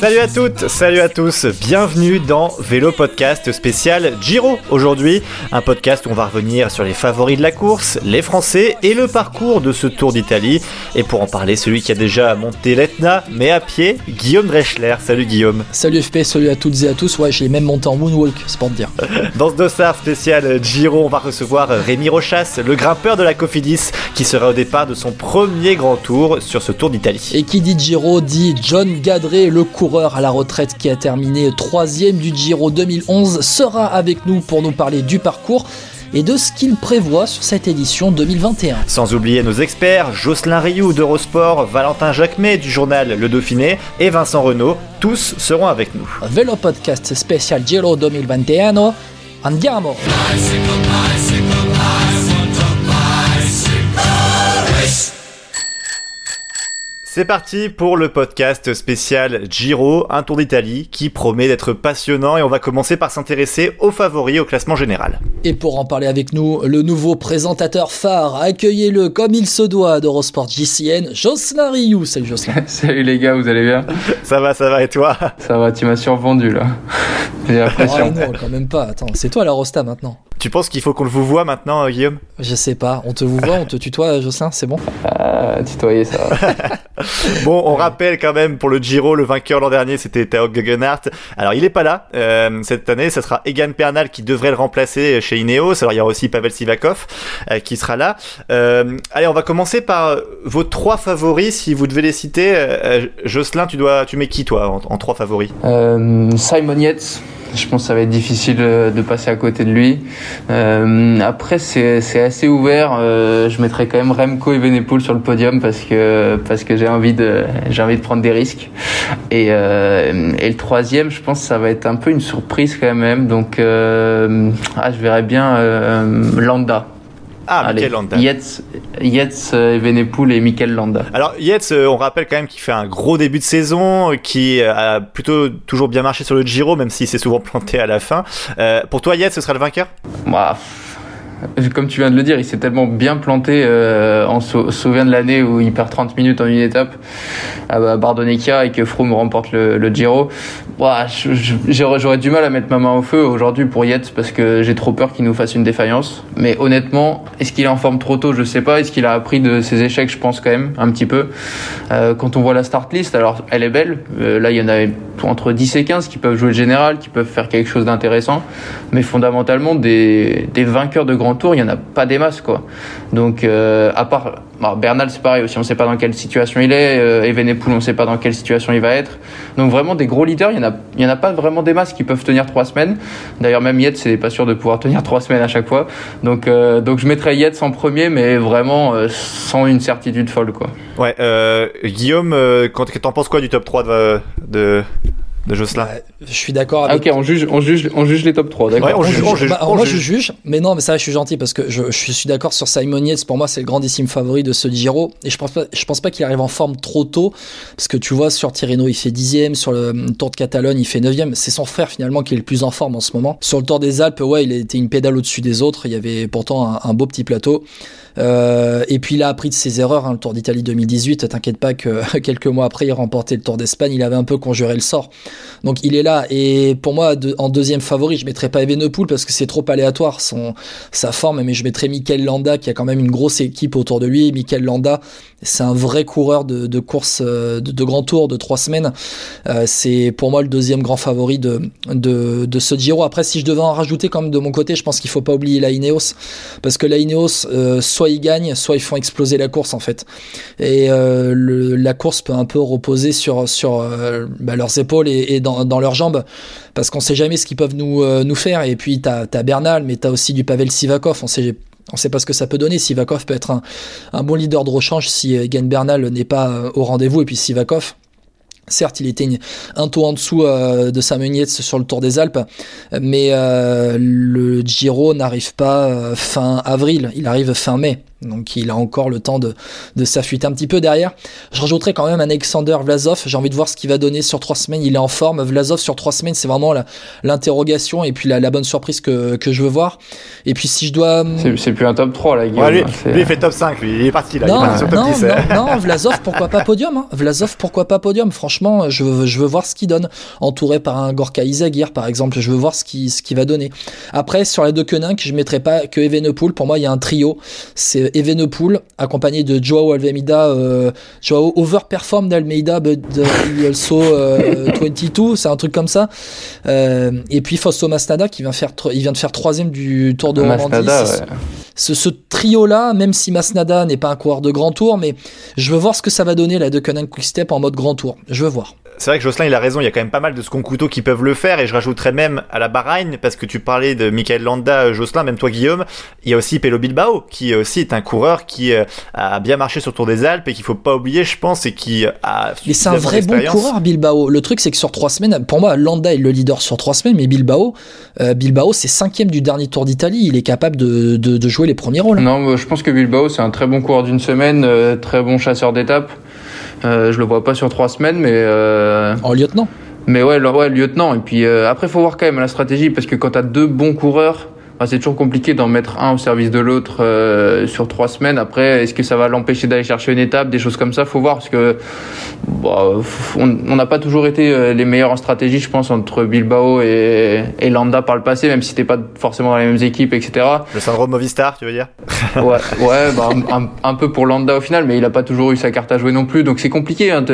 Salut à toutes, salut à tous, bienvenue dans Vélo Podcast spécial Giro. Aujourd'hui, un podcast où on va revenir sur les favoris de la course, les Français et le parcours de ce Tour d'Italie. Et pour en parler, celui qui a déjà monté l'Etna, mais à pied, Guillaume Dreschler. Salut Guillaume. Salut FP, salut à toutes et à tous. Ouais, j'ai même monté en moonwalk, c'est pour te dire. Dans ce dossard spécial Giro, on va recevoir Rémi Rochas, le grimpeur de la Cofidis, qui sera au départ de son premier grand tour sur ce Tour d'Italie. Et qui dit Giro dit John Gadret, le coureur à la retraite qui a terminé troisième du Giro 2011, sera avec nous pour nous parler du parcours et de ce qu'il prévoit sur cette édition 2021. Sans oublier nos experts, Jocelyn Rioux d'Eurosport, Valentin Jacquemet du journal Le Dauphiné et Vincent Renault, tous seront avec nous. Vélo podcast spécial Giro 2021, andiamo C'est parti pour le podcast spécial Giro, un tour d'Italie qui promet d'être passionnant et on va commencer par s'intéresser aux favoris au classement général. Et pour en parler avec nous, le nouveau présentateur phare, accueillez-le comme il se doit d'Eurosport JCN, Jocelyn Rioux. Salut Jocelyn. Salut les gars, vous allez bien? Ça va, ça va et toi? Ça va, tu m'as survendu là. J'ai Oh l'impression. non, quand même pas. Attends, c'est toi la Rosta maintenant. Tu penses qu'il faut qu'on le vous voit maintenant, euh, Guillaume? Je sais pas, on te vous voit, on te tutoie, Jocelyn, c'est bon? Ah, tutoyer ça va. Bon, on rappelle quand même pour le Giro, le vainqueur l'an dernier, c'était Tao Gegenhardt. Alors, il est pas là euh, cette année. Ça sera Egan Pernal qui devrait le remplacer chez Ineos. Alors, il y aura aussi Pavel Sivakov euh, qui sera là. Euh, allez, on va commencer par vos trois favoris, si vous devez les citer. Euh, Jocelyn, tu dois, tu mets qui toi en, en trois favoris? Euh, Simon Yates, je pense que ça va être difficile euh, de passer à côté de lui. Euh, après, c'est assez ouvert. Euh, je mettrai quand même Remco et Venepool sur le podium parce que parce que j'ai envie de j'ai envie de prendre des risques. Et, euh, et le troisième, je pense que ça va être un peu une surprise quand même. Donc, euh, ah, je verrais bien euh, Landa. Ah, Allez, Landa. Yates, Yates, euh, et Venepool et Mikel Landa. Alors Yates, euh, on rappelle quand même qu'il fait un gros début de saison, euh, qui a plutôt toujours bien marché sur le Giro, même s'il s'est souvent planté à la fin. Euh, pour toi, Yates, ce sera le vainqueur? Bah, comme tu viens de le dire, il s'est tellement bien planté. euh, on se souvient de l'année où il perd 30 minutes en une étape à Bardonecchia et que Froome remporte le, le Giro. J'aurais du mal à mettre ma main au feu aujourd'hui pour Yates parce que j'ai trop peur qu'il nous fasse une défaillance. Mais honnêtement, est-ce qu'il est en forme trop tôt? Je sais pas. Est-ce qu'il a appris de ses échecs? Je pense quand même un petit peu. Euh, quand on voit la start list, alors elle est belle. Euh, là, il y en a entre 10 et 15 qui peuvent jouer le général, qui peuvent faire quelque chose d'intéressant. Mais fondamentalement, des, des vainqueurs de grand tour, il y en a pas des masses, quoi. Donc, euh, à part alors, Bernal, c'est pareil aussi. On sait pas dans quelle situation il est. Euh, Evenepoel, on sait pas dans quelle situation il va être. Donc vraiment des gros leaders, il y en a, en a pas vraiment des masses qui peuvent tenir trois semaines. D'ailleurs, même Yates, c'est pas sûr de pouvoir tenir trois semaines à chaque fois. Donc, euh, donc je mettrais Yates en premier, mais vraiment euh, sans une certitude folle, quoi. Ouais, Guillaume, quand- t'en penses quoi du top 3 de, de, de Ouais, Je suis d'accord Ah, avec ok, on juge, on juge, on juge les top 3, d'accord. Ouais, on juge, on juge, Bah, on moi, juge. je juge, mais non, mais ça, je suis gentil parce que je, je suis d'accord sur Simon Yates. Pour moi, c'est le grandissime favori de ce Giro. Et je pense pas, je pense pas qu'il arrive en forme trop tôt. Parce que tu vois, sur Tirreno, il fait dixième. Sur le hum, Tour de Catalogne, il fait neuvième. C'est son frère, finalement, qui est le plus en forme en ce moment. Sur le Tour des Alpes, ouais, il a été une pédale au-dessus des autres. Il y avait pourtant un, un beau petit plateau. Euh, et puis il a appris de ses erreurs, hein, le Tour d'Italie 2018. T'inquiète pas que quelques mois après, il remportait le Tour d'Espagne. Il avait un peu conjuré le sort. Donc il est là. Et pour moi, en deuxième favori, je mettrais pas Evenepoel parce que c'est trop aléatoire son, sa forme. Mais je mettrais Mikel Landa qui a quand même une grosse équipe autour de lui. Mikel Landa, c'est un vrai coureur de, course euh, de, grand tour de trois semaines. Euh, c'est pour moi le deuxième grand favori de, ce Giro. Après, si je devais en rajouter quand même de mon côté, je pense qu'il faut pas oublier la Ineos parce que la Ineos, euh, soit ils gagnent, soit ils font exploser la course en fait. Et la course peut un peu reposer sur bah, leurs épaules et, dans, leurs jambes parce qu'on sait jamais ce qu'ils peuvent nous faire. Et puis t'as as Bernal, mais t'as aussi du Pavel Sivakov. On sait on sait pas ce que ça peut donner. Sivakov peut être un, bon leader de rechange si euh, Egan Bernal n'est pas euh, au rendez-vous et puis Sivakov Certes, il était un tour en dessous euh, de Sam Yates sur le Tour des Alpes, mais le Giro n'arrive pas fin avril, il arrive fin mai. Donc il a encore le temps de, de s'affûter un petit peu derrière. Je rajouterai quand même Alexander Vlasov. J'ai envie de voir ce qu'il va donner sur trois semaines. Il est en forme. Vlasov sur trois semaines, c'est vraiment l'interrogation et puis la, la, bonne surprise que, que, je veux voir. Et puis si je dois... C'est plus un top 3 là, Guillaume. Ouais, lui, lui, il fait top 5, lui. Il est parti là. Non, il est parti sur top non, 10. non, non, Vlasov, pourquoi pas podium hein. Vlasov, pourquoi pas podium Franchement, je veux, je veux voir ce qu'il donne. Entouré par un Gorka Izagir, par exemple, je veux voir ce qu'il ce qui va donner. Après, sur les deux Koenig, je mettrai pas que Evenepoel. Pour moi, il y a un trio. C'est Evenepoel, accompagné de Joao Almeida. Euh, Joao overperform d'Almeida, but he also euh, 22, c'est un truc comme ça. Euh, et puis Fausto Masnada qui vient, faire, il vient de faire troisième du Tour de Normandie. Ouais. Ce, ce trio-là, même si Masnada n'est pas un coureur de grand tour, mais je veux voir ce que ça va donner la de Conan Quickstep en mode grand tour. Je veux voir. C'est vrai que Jocelyn il a raison, il y a quand même pas mal de second couteaux qui peuvent le faire et je rajouterais même à la Bahreïn parce que tu parlais de Michael Landa, Jocelyn, même toi Guillaume, il y a aussi Pelo Bilbao qui aussi est un coureur qui a bien marché sur le Tour des Alpes et qu'il faut pas oublier je pense et qui a Mais c'est un vrai bon coureur Bilbao. Le truc c'est que sur trois semaines, pour moi Landa est le leader sur trois semaines, mais Bilbao, euh, Bilbao c'est cinquième du dernier Tour d'Italie, il est capable de, de, de, jouer les premiers rôles. Non, je pense que Bilbao c'est un très bon coureur d'une semaine, euh, très bon chasseur d'étapes. Euh, je le vois pas sur trois semaines, mais. Euh... En lieutenant. Mais ouais, le, ouais, lieutenant. Et puis euh, après, faut voir quand même la stratégie parce que quand t'as deux bons coureurs, bah, c'est toujours compliqué d'en mettre un au service de l'autre euh, sur trois semaines. Après, est-ce que ça va l'empêcher d'aller chercher une étape, des choses comme ça? Faut voir parce que bah, on n'a pas toujours été euh, les meilleurs en stratégie, je pense, entre Bilbao et, et Landa par le passé, même si t'es pas forcément dans les mêmes équipes, etc. Le syndrome Movistar, tu veux dire? Ouais, ouais, bah, un, un, peu pour Landa au final, mais il a pas toujours eu sa carte à jouer non plus, donc c'est compliqué. Hein,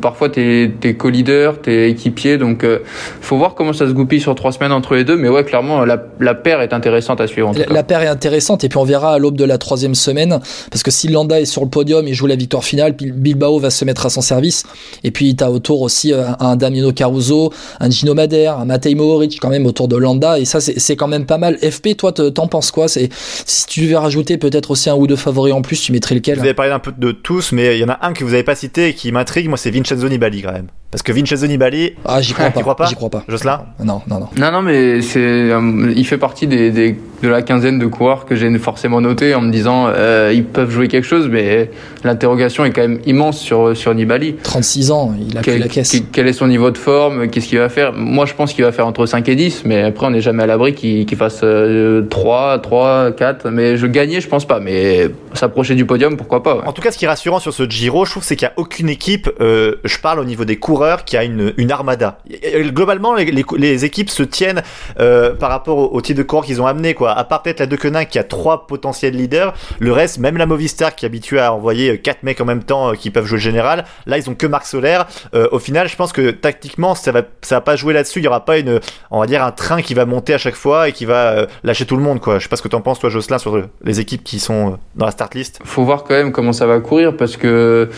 parfois t'es es co-leader, t'es équipier, donc euh, faut voir comment ça se goupille sur trois semaines entre les deux. Mais ouais, clairement, la, la paire est intéressante à suivre. En la, la, paire est intéressante et puis on verra à l'aube de la troisième semaine parce que si Landa est sur le podium et joue la victoire finale, Bilbao va se mettre à son service. Et puis t'as autour aussi un, un Damiano Caruso, un Gino Madère, un Matej Mohoric quand même autour de Landa et ça c'est quand même pas mal. FP, toi t'en penses quoi? C'est si tu devais rajouter peut-être aussi un ou deux favoris en plus, tu mettrais lequel? Vous avez parlé un peu de tous, mais il y en a un que vous avez pas cité et qui m'intrigue. Moi, c'est Vincenzo Nibali quand même. Parce que Vincenzo Nibali. Ah, j'y crois, crois, pas. J'y crois pas. Jocelyn Non, non, non. Non, non, mais c'est, euh, il fait partie des, des, de la quinzaine de coureurs que j'ai forcément noté en me disant, euh, ils peuvent jouer quelque chose, mais l'interrogation est quand même immense sur, sur Nibali. 36 ans, il a quel, pris la caisse. Quel, quel est son niveau de forme? Qu'est-ce qu'il va faire? Moi, je pense qu'il va faire entre 5 et 10, mais après, on n'est jamais à l'abri qu'il qu fasse euh, 3, 3, 4. Mais je gagnais, je pense pas, mais s'approcher du podium, pourquoi pas. Ouais. En tout cas, ce qui est rassurant sur ce Giro, je trouve, c'est qu'il n'y a aucune équipe, euh, je parle au niveau des coureurs, qui a une, armada. Globalement, les, équipes se tiennent euh, par rapport au, au type de coureurs qu'ils ont amené, quoi. À part peut-être la De Koenig qui a trois potentiels leaders, le reste, même la Movistar qui est habituée à envoyer quatre mecs en même temps euh, qui peuvent jouer le général, là ils ont que Marc Solaire. Euh, au final, je pense que tactiquement, ça va, ça va pas jouer là-dessus. Il y aura pas une, on va dire un train qui va monter à chaque fois et qui va euh, lâcher tout le monde, quoi. Je sais pas ce que t'en penses, toi, Jocelyn, sur les équipes qui sont dans la start list. Faut voir quand même comment ça va courir parce que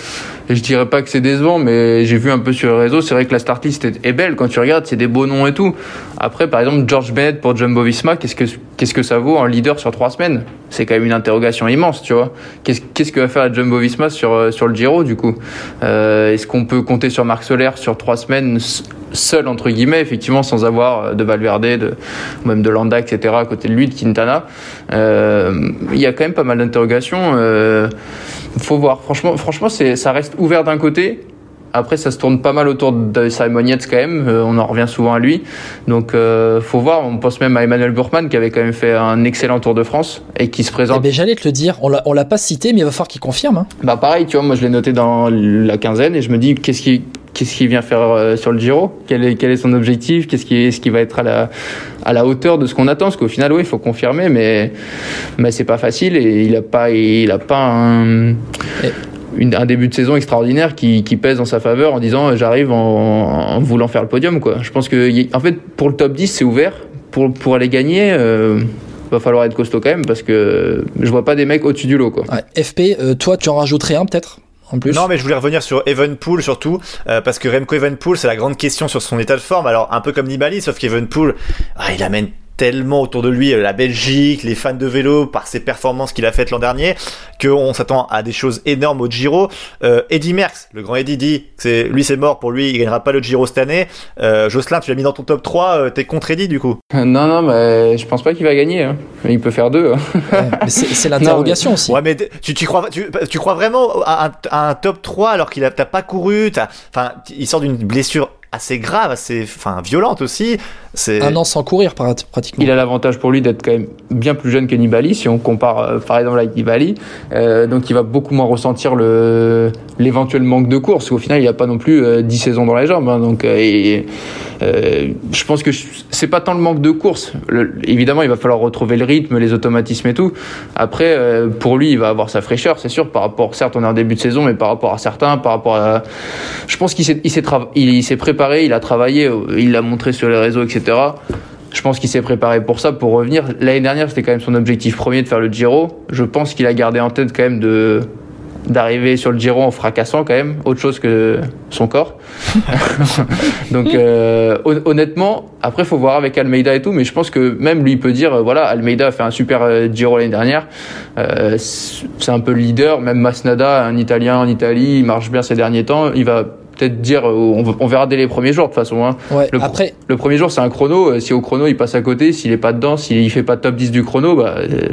je dirais pas que c'est décevant, mais j'ai vu un peu sur les réseaux. C'est vrai que la start list est, belle quand tu regardes, c'est des beaux noms et tout. Après, par exemple, George Bennett pour Jumbo Visma, qu'est-ce que que ça vaut un leader sur trois semaines? C'est quand même une interrogation immense, tu vois. Qu'est-ce qu'est-ce que va faire la Jumbo Visma sur sur le Giro du coup? Euh, Est-ce qu'on peut compter sur Marc Solaire sur trois semaines seul entre guillemets, effectivement, sans avoir de Valverde, de même de Landa, etc. à côté de lui, de Quintana? Euh, Il y a quand même pas mal d'interrogations. Euh, faut voir. Franchement, franchement, ça reste ouvert d'un côté. Après, ça se tourne pas mal autour de Simon Yates quand même. Euh, on en revient souvent à lui. Donc, euh, faut voir. On pense même à Emmanuel Burkman qui avait quand même fait un excellent Tour de France et qui se présente. Eh ben, j'allais te le dire. On l'a, pas cité, mais il va falloir qu'il confirme. Hein. Bah pareil, tu vois. Moi, je l'ai noté dans la quinzaine et je me dis qu'est-ce qui qu'est-ce qu'il vient faire euh, sur le Giro? Quel est, quel est son objectif? Qu'est-ce qui, est, ce qui va être à la, à la hauteur de ce qu'on attend? Parce qu'au final, oui, il faut confirmer, mais, mais c'est pas facile et il a pas, il a pas un. Et une, un début de saison extraordinaire qui, qui, pèse en sa faveur en disant j'arrive en, en, voulant faire le podium quoi. Je pense que en fait pour le top 10 c'est ouvert pour pour aller gagner euh, va falloir être costaud quand même parce que je vois pas des mecs au-dessus du lot quoi. Ouais, FP euh, toi tu en rajouterais un peut-être en plus? Non, mais je voulais revenir sur Evenpool surtout, euh, parce que Remco Evenpool, c'est la grande question sur son état de forme. Alors, un peu comme Nibali, sauf qu'Evenpool, ah, il amène tellement autour de lui, la Belgique, les fans de vélo, par ses performances qu'il a faites l'an dernier, qu'on s'attend à des choses énormes au Giro. Euh, Eddy Merckx, le grand Eddy dit, c'est lui c'est mort pour lui, il gagnera pas le Giro cette année. Euh, Jocelyn, tu l'as mis dans ton top 3, euh, t'es contre Eddy du coup Non, non, mais je pense pas qu'il va gagner. Hein. Il peut faire deux. Hein. Ouais, c'est l'interrogation aussi. Ouais, mais tu, tu crois, tu, tu crois vraiment à un, à un top 3 alors qu'il a t'as pas couru, t'as, enfin, il sort d'une blessure assez grave, assez, enfin, violente aussi. C'est Un an sans courir pratiquement. Il a l'avantage pour lui d'être quand même bien plus jeune que Nibali, si on compare euh, par exemple avec Nibali. Euh, donc il va beaucoup moins ressentir le l'éventuel manque de course. Au final, il a pas non plus euh, 10 saisons dans les jambes. hein. donc euh, et, euh, je pense que je- c'est pas tant le manque de course. Le- évidemment, il va falloir retrouver le rythme, les automatismes et tout. Après, euh, pour lui, il va avoir sa fraîcheur, c'est sûr, par rapport, certes, on est en début de saison, mais par rapport à certains, par rapport à, je pense qu'il s'est, il s'est, trava- il, il s'est préparé, il a travaillé, il l'a montré sur les réseaux, etc. Je pense qu'il s'est préparé pour ça, pour revenir. L'année dernière, c'était quand même son objectif premier de faire le Giro. Je pense qu'il a gardé en tête quand même de d'arriver sur le Giro en fracassant quand même, autre chose que son corps. Donc euh, hon- honnêtement, après faut voir avec Almeida et tout, mais je pense que même lui il peut dire voilà Almeida a fait un super euh, Giro l'année dernière, Euh, c'est un peu le leader, même Masnada, un Italien en Italie, il marche bien ces derniers temps, il va peut-être dire euh, on, on verra dès les premiers jours de toute façon. Hein. Ouais, Le, après, le premier jour c'est un chrono, euh, si au chrono il passe à côté, s'il est pas dedans, s'il fait pas top 10 du chrono, bah euh,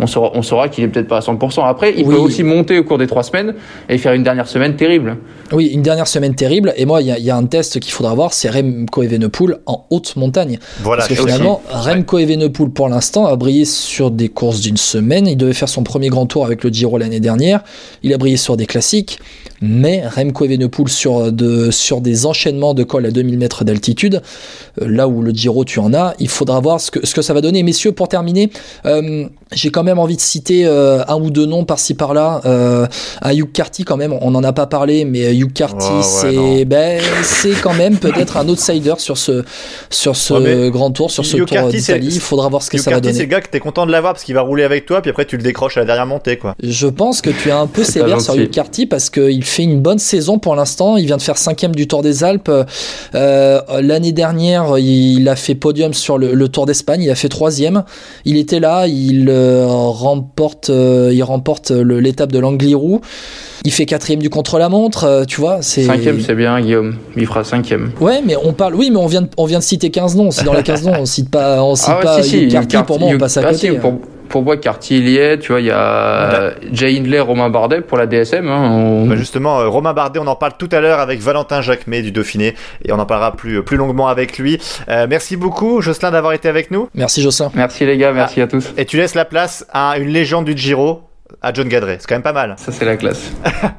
on saura, on saura qu'il est peut-être pas à 100%. Après, il Oui. peut aussi monter au cours des trois semaines et faire une dernière semaine terrible. oui, une dernière semaine terrible. Et moi, il y, a- il y a un test qu'il faudra voir, c'est Remco Evenepoel en haute montagne. voilà. Parce que aussi. finalement, Remco Evenepoel, pour l'instant, a brillé sur des courses d'une semaine. Il devait faire son premier grand tour avec le Giro l'année dernière. Il a brillé sur des classiques. Mais Remco Evenepoel sur, de, sur des enchaînements de col à 2000 mètres d'altitude, euh, là où le Giro tu en as, il faudra voir ce que, ce que ça va donner. Messieurs, pour terminer, euh, j'ai quand même envie de citer euh, un ou deux noms par-ci par-là. Euh, un Hugh Carty quand même, on n'en a pas parlé, mais Hugh Carty, Oh, ouais, c'est non. ben, c'est quand même peut-être un outsider sur ce, sur ce Ouais, mais grand tour, sur ce Hugh tour d'Italie. Il faudra voir ce que Hugh ça va Carty, c'est donner. le gars que t'es content de l'avoir parce qu'il va rouler avec toi, puis après tu le décroches à la dernière montée, quoi. Je pense que tu es un peu sévère sur. Hugh Carty parce qu'il fait une bonne saison pour l'instant. Il vient de faire cinquième du Tour des Alpes. Euh, L'année dernière, il a fait podium sur le, le Tour d'Espagne. Il a fait troisième. Il était là. Il euh, remporte, euh, il remporte l'étape de l'Angliru. Il fait quatrième du contre-la-montre. tu vois, c'est Cinquième, c'est bien, Guillaume. Il fera cinquième. Ouais, mais on parle. Oui, mais on vient de, on vient de citer 15 noms. Si dans les 15 noms, on cite pas, on cite Ah ouais, pas si, si, pour moi, on passe à côté. si, pour, pour moi, Carty, il y est. Tu vois, il y a Jay Hindley, Romain Bardet pour la DSM. Hein, on- Bah, justement, euh, Romain Bardet, on en parle tout à l'heure avec Valentin Jacquemet du Dauphiné et on en parlera plus, plus longuement avec lui. Euh, merci beaucoup, Jocelyn, d'avoir été avec nous. Merci Jocelyn. Merci les gars, merci à tous. Et tu laisses la place à une légende du Giro, à John Gadret. C'est quand même pas mal. Ça, c'est la classe.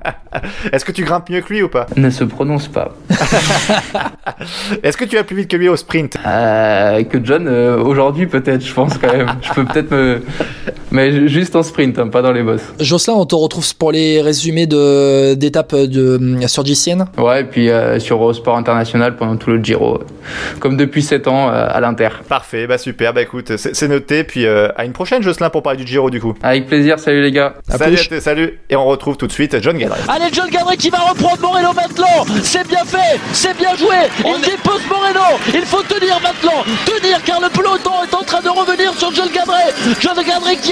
Est-ce que tu grimpes mieux que lui ou pas? Ne se prononce pas. Est-ce que tu vas plus vite que lui au sprint? Euh, que John, euh, aujourd'hui, peut-être, je pense quand même. je peux peut-être me. Mais ju- juste en sprint, hein, pas dans les bosses. Jocelyn, on te retrouve pour les résumés de d'étapes de sur GCN. Ouais, et puis euh, sur Eurosport International pendant tout le Giro. Comme depuis 7 ans euh, à l'Inter. Parfait, bah super, bah écoute, c'est noté. Puis euh, à une prochaine, Jocelyn, pour parler du Giro du coup. Avec plaisir, salut les gars. À salut, à salut, et on retrouve tout de suite John Gadret. Allez, John Gadret qui va reprendre Moreno maintenant. C'est bien fait, c'est bien joué. Il dépose Moreno. Il faut tenir maintenant. Tenir car le peloton est en train de revenir sur John Gadret. John Gadret qui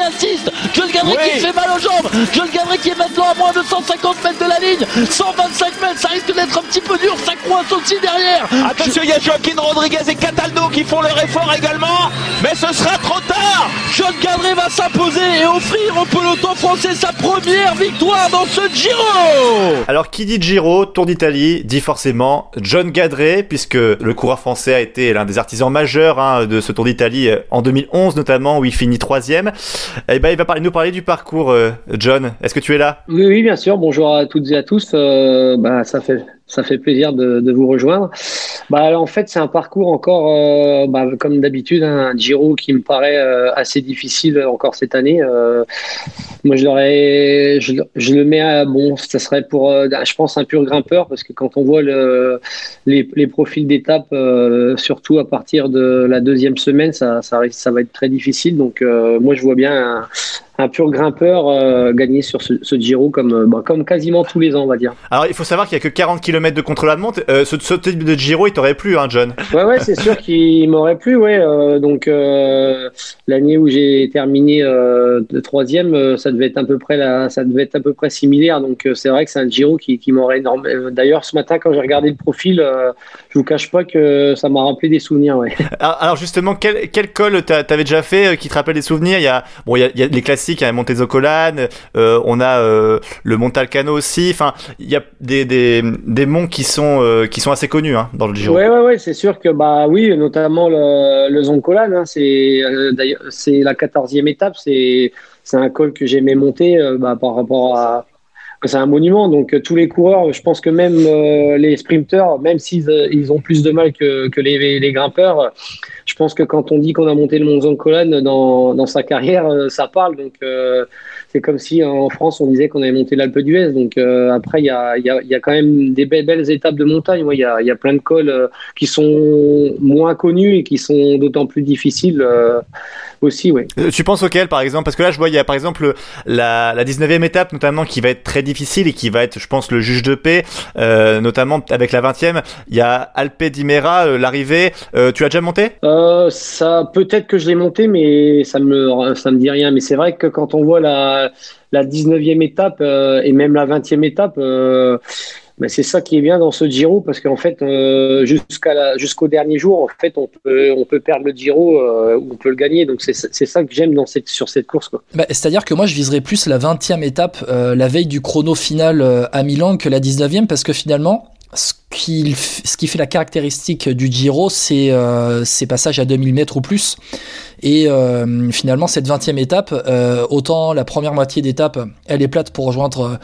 John Gadret qui fait mal aux jambes. John Gadret qui est maintenant à moins de 150 mètres de la ligne. 125 mètres, ça risque d'être un petit peu dur. Ça coince aussi derrière. Attention, il y a Joaquin Rodriguez et Cataldo qui font leur effort également, mais ce sera trop tard. John Gadret va s'imposer et offrir au peloton français sa première victoire dans ce Giro. Alors qui dit Giro, Tour d'Italie, dit forcément John Gadret, puisque le coureur français a été l'un des artisans majeurs hein, de ce Tour d'Italie en 2011 notamment, où il finit troisième. Et ben il va nous parler du parcours, euh, John. Est-ce que tu es là? Oui, oui, bien sûr. Bonjour à toutes et à tous. Euh, bah, ça fait ça fait plaisir de, vous rejoindre. Bah, en fait, c'est un parcours encore, euh, bah, comme d'habitude, hein, un Giro qui me paraît euh, assez difficile encore cette année. Euh, moi, je le mets à bon, ça serait pour, je pense, un pur grimpeur parce que quand on voit le, les, profils d'étape, euh, surtout à partir de la deuxième semaine, ça, ça, va être très difficile. Donc, moi, je vois bien un, un pur grimpeur euh, gagner sur ce, ce Giro comme, euh, bah, comme quasiment tous les ans, on va dire. Alors, il faut savoir qu'il y a que 40 km de contre-la-montre. Euh, ce, ce type de Giro, il t'aurait plu, hein, John? Ouais, ouais, c'est sûr qu'il m'aurait plu, ouais. euh, donc, l'année où j'ai terminé de troisième, ça devait être à peu près la, ça devait être à peu près similaire. Donc, c'est vrai que c'est un Giro qui, qui m'aurait énormément. D'ailleurs, ce matin, quand j'ai regardé le profil, je vous cache pas que ça m'a rappelé des souvenirs, ouais. alors, justement, quel, quel col t'a- t'avais déjà fait qui te rappelle des souvenirs? Il y a, bon, il y a, il y a les classiques, il y a Montezzocolan, euh, on a euh, le Montalcano aussi. Enfin, il y a des, des, des monts qui sont, euh, qui sont assez connus hein, dans le Giro. Ouais, ouais, ouais, c'est sûr que bah oui, notamment le, le Zoncolan, hein, c'est euh, d'ailleurs c'est la quatorzième étape, c'est un col que j'aimais monter bah, par rapport à c'est un monument, donc euh, tous les coureurs, je pense que même euh, les sprinteurs, même s'ils euh, ils ont plus de mal que, que les, les grimpeurs, euh, je pense que quand on dit qu'on a monté le Mont Zoncolan dans, dans sa carrière, ça parle. Donc euh, c'est comme si en France on disait qu'on avait monté l'Alpe d'Huez. Donc euh, après il y a, y, a, y a quand même des belles, belles étapes de montagne. Ouais, il, y a, y a plein de cols euh, qui sont moins connus et qui sont d'autant plus difficiles euh, aussi. Ouais. Tu penses auquel, par exemple? Parce que là, je vois, il y a par exemple la, la 19e étape, notamment, qui va être très difficile et qui va être, je pense, le juge de paix, notamment avec la 20e. Il y a Alpe d'Imera, euh, l'arrivée. Tu as déjà monté ça peut-être que je l'ai monté, mais ça me ça me dit rien. Mais c'est vrai que quand on voit la la 19e étape euh, et même la 20e étape, euh, ben c'est ça qui est bien dans ce Giro parce qu'en fait euh, jusqu'au dernier jour, en fait, on peut perdre le Giro ou on peut le gagner. Donc c'est ça que j'aime dans cette sur cette course. Bah, C'est-à-dire que moi, je viserais plus la 20e étape, la veille du chrono final à Milan, que la 19e, parce que finalement, ce qui, ce qui fait la caractéristique du Giro, c'est ces passages à 2000 mètres ou plus. Et euh, finalement, cette 20e étape, euh, autant la première moitié d'étape, elle est plate pour rejoindre,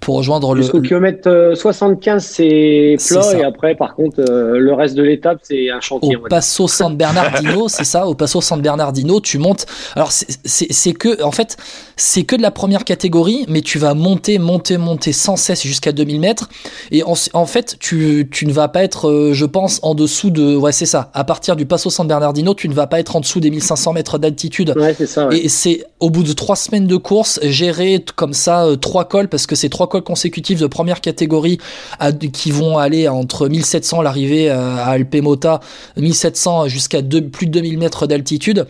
pour rejoindre le, Jusqu'au kilomètre euh, 75, c'est C'est plat et après par contre euh, le reste de l'étape c'est un chantier. au. Passo San Bernardino, c'est ça, au Passo San Bernardino, tu montes. Alors c'est- que, en fait, c'est que de la première catégorie, mais tu vas monter, monter, monter sans cesse jusqu'à 2000 mètres. Et en, en fait, tu, tu ne vas pas être, euh, je pense, en dessous de, ouais, c'est ça. À partir du Passo San Bernardino, tu ne vas pas être en dessous des 1500 mètres d'altitude. Ouais, c'est ça. ouais. Et c'est au bout de trois semaines de course, gérer comme ça euh, trois cols, parce que c'est trois cols consécutifs de première catégorie à- qui vont aller entre 1700 l'arrivée euh, à Alpemota, 1700 jusqu'à plus de 2000 mètres d'altitude.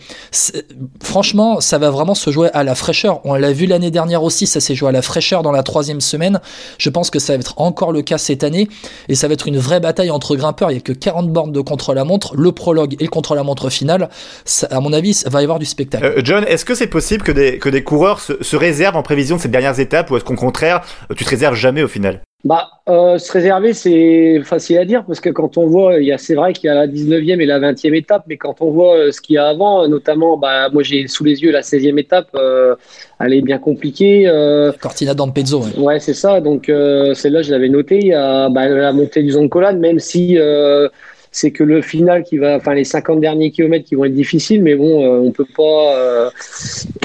Franchement, ça va vraiment se jouer à la fraîcheur. On l'a vu l'année dernière aussi, ça s'est joué à la fraîcheur dans la troisième semaine. Je pense que ça va être encore le cas cette année, et ça va être une vraie bataille entre grimpeurs. Il y a que 40 bornes de contre-la-montre, le prologue et le contre-la-montre final. Ça, à mon avis, ça va y avoir du spectacle. Euh, John, est-ce que c'est possible que des, que des coureurs se, se réservent en prévision de ces dernières étapes ou est-ce qu'au contraire, euh, tu te réserves jamais au final? Bah, euh, se réserver, c'est facile à dire parce que quand on voit, il y a, c'est vrai qu'il y a la 19e et la 20e étape, mais quand on voit ce qu'il y a avant, notamment, bah, moi j'ai sous les yeux la 16e étape, euh, elle est bien compliquée. Euh, Cortina d'Ampezzo. Ouais. ouais, c'est ça. Donc euh, celle-là, je l'avais notée. Il y a bah, la montée du Zoncolan, même si euh, c'est que le final qui va, enfin les 50 derniers kilomètres qui vont être difficiles, mais bon, euh, on peut pas, euh,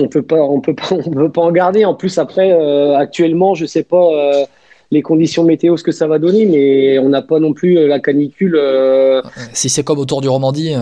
on peut pas, on peut pas, peut pas en garder. En plus, après, euh, actuellement, je sais pas. euh, les conditions météo, ce que ça va donner, mais on n'a pas non plus euh, la canicule. euh, Si c'est comme autour du Romandie.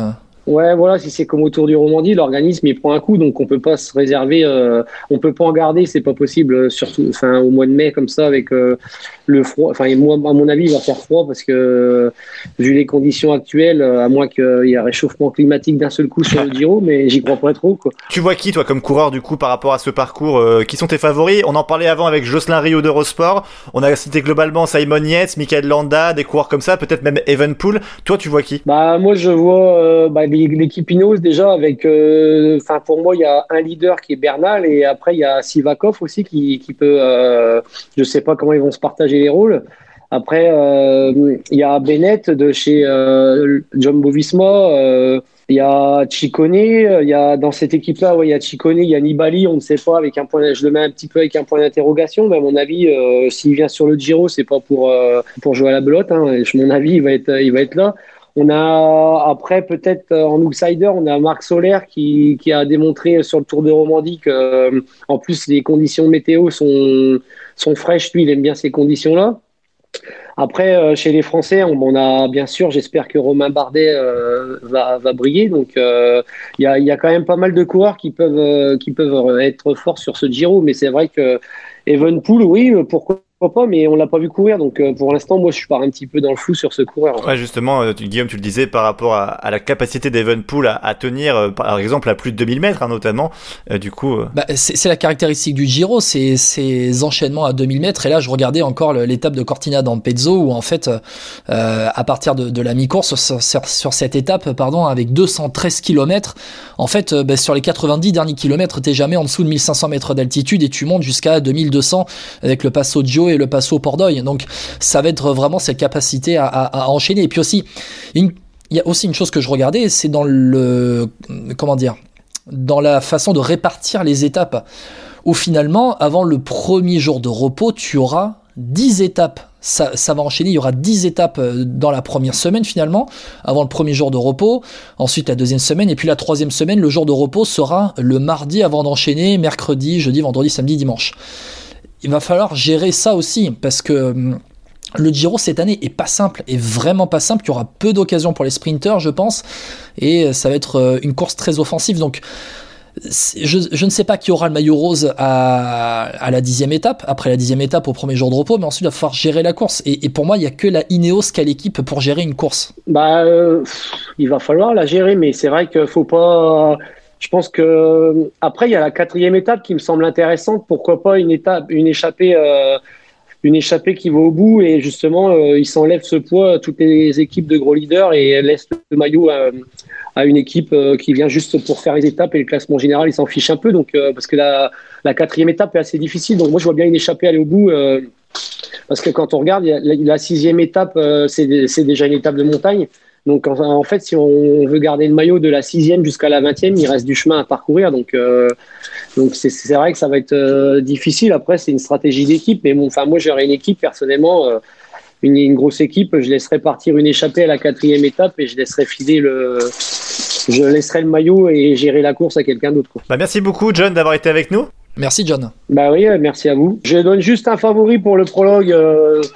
Ouais, voilà, si c'est comme autour du Romandie, l'organisme il prend un coup, donc on peut pas se réserver, euh, on peut pas en garder, c'est pas possible, euh, surtout, enfin au mois de mai comme ça avec euh, le froid. Enfin, moi, à mon avis, il va faire froid parce que vu les conditions actuelles, à moins qu'il y ait un réchauffement climatique d'un seul coup sur le Giro, mais j'y crois pas trop quoi. Tu vois qui, toi, comme coureur, du coup, par rapport à ce parcours euh, Qui sont tes favoris? On en parlait avant avec Jocelyn Rio d'Eurosport. On a cité globalement Simon Yates, Michael Landa, des coureurs comme ça, peut-être même Evenpool. Toi, tu vois qui? Bah moi je vois bah, l'équipe Ineos déjà avec, euh, enfin pour moi il y a un leader qui est Bernal et après il y a Sivakov aussi qui, qui peut, euh, je sais pas comment ils vont se partager les rôles. Après euh, il y a Bennett de chez euh, Jumbo Visma, il y a Ciccone, il y a dans cette équipe-là, ouais, il y a Ciccone, il y a Nibali, on ne sait pas avec un point, je le mets un petit peu avec un point d'interrogation, mais à mon avis, s'il vient sur le Giro, c'est pas pour pour jouer à la belote. Hein, à mon avis, il va être il va être là. On a après peut-être euh, en outsider, on a Marc Solaire qui, qui a démontré sur le Tour de Romandie que euh, en plus les conditions météo sont sont fraîches. Lui, il aime bien ces conditions-là. Après, chez les Français, on, a bien sûr, j'espère que Romain Bardet va, va, briller. Donc, il y a, y, a, quand même pas mal de coureurs qui peuvent, qui peuvent être forts sur ce Giro. Mais c'est vrai que Evenpool, oui, pourquoi pas, mais on l'a pas vu courir. Donc euh, pour l'instant, moi, je pars un petit peu dans le flou sur ce coureur. Ouais, justement, euh, Guillaume, tu le disais par rapport à, la capacité d'Evenpool à, à tenir, euh, par exemple, à plus de 2000 mètres, hein, notamment. du coup, bah, c'est la caractéristique du Giro, c'est ces enchaînements à 2000 mètres. Et là, je regardais encore l'étape de Cortina d'Ampezzo où en fait, à partir de, la mi-course sur, cette étape, pardon, avec 213 km, en fait, bah, sur les 90 derniers kilomètres, t'es jamais en dessous de 1500 mètres d'altitude et tu montes jusqu'à 2200 avec le Passo Gio et le Passo Port-d'Oeil. Donc ça va être vraiment cette capacité à, enchaîner. Et puis aussi, il y a aussi une chose que je regardais, c'est dans le comment dire, dans la façon de répartir les étapes. Où finalement, avant le premier jour de repos, tu auras 10 étapes. Ça, ça, va enchaîner, il y aura 10 étapes euh, dans la première semaine finalement, avant le premier jour de repos, ensuite la deuxième semaine, et puis la troisième semaine, le jour de repos sera le mardi avant d'enchaîner, mercredi, jeudi, vendredi, samedi, dimanche il va falloir gérer ça aussi parce que hum, le Giro cette année est pas simple, est vraiment pas simple. Il y aura peu d'occasions pour les sprinteurs, je pense, et ça va être euh, une course très offensive. Donc, je, ne sais pas qui aura le maillot rose à, la dixième étape, après la dixième étape au premier jour de repos, mais ensuite il va falloir gérer la course. Et, pour moi, il n'y a que la Ineos qui a l'équipe pour gérer une course. Bah, euh, il va falloir la gérer, mais c'est vrai qu'il faut pas je pense que après il y a la quatrième étape qui me semble intéressante. Pourquoi pas une étape, une échappée, euh, une échappée qui va au bout et justement euh, il s'enlève ce poids à toutes les équipes de gros leaders et laisse le maillot à, une équipe euh, qui vient juste pour faire les étapes et le classement général il s'en fiche un peu. Donc parce que la, la, quatrième étape est assez difficile. Donc moi je vois bien une échappée aller au bout. parce que quand on regarde, la, la sixième étape, c'est déjà une étape de montagne. Donc en, fait, si on veut garder le maillot de la sixième jusqu'à la vingtième, il reste du chemin à parcourir. Donc euh, donc c'est vrai que ça va être euh, difficile. Après, c'est une stratégie d'équipe. Mais bon, enfin moi j'aurais une équipe personnellement. Euh, une, une, grosse équipe, je laisserai partir une échappée à la quatrième étape et je laisserai filer le, je laisserai le maillot et gérer la course à quelqu'un d'autre. Bah merci beaucoup John d'avoir été avec nous. Merci John. Bah oui, merci à vous. Je donne juste un favori pour le prologue.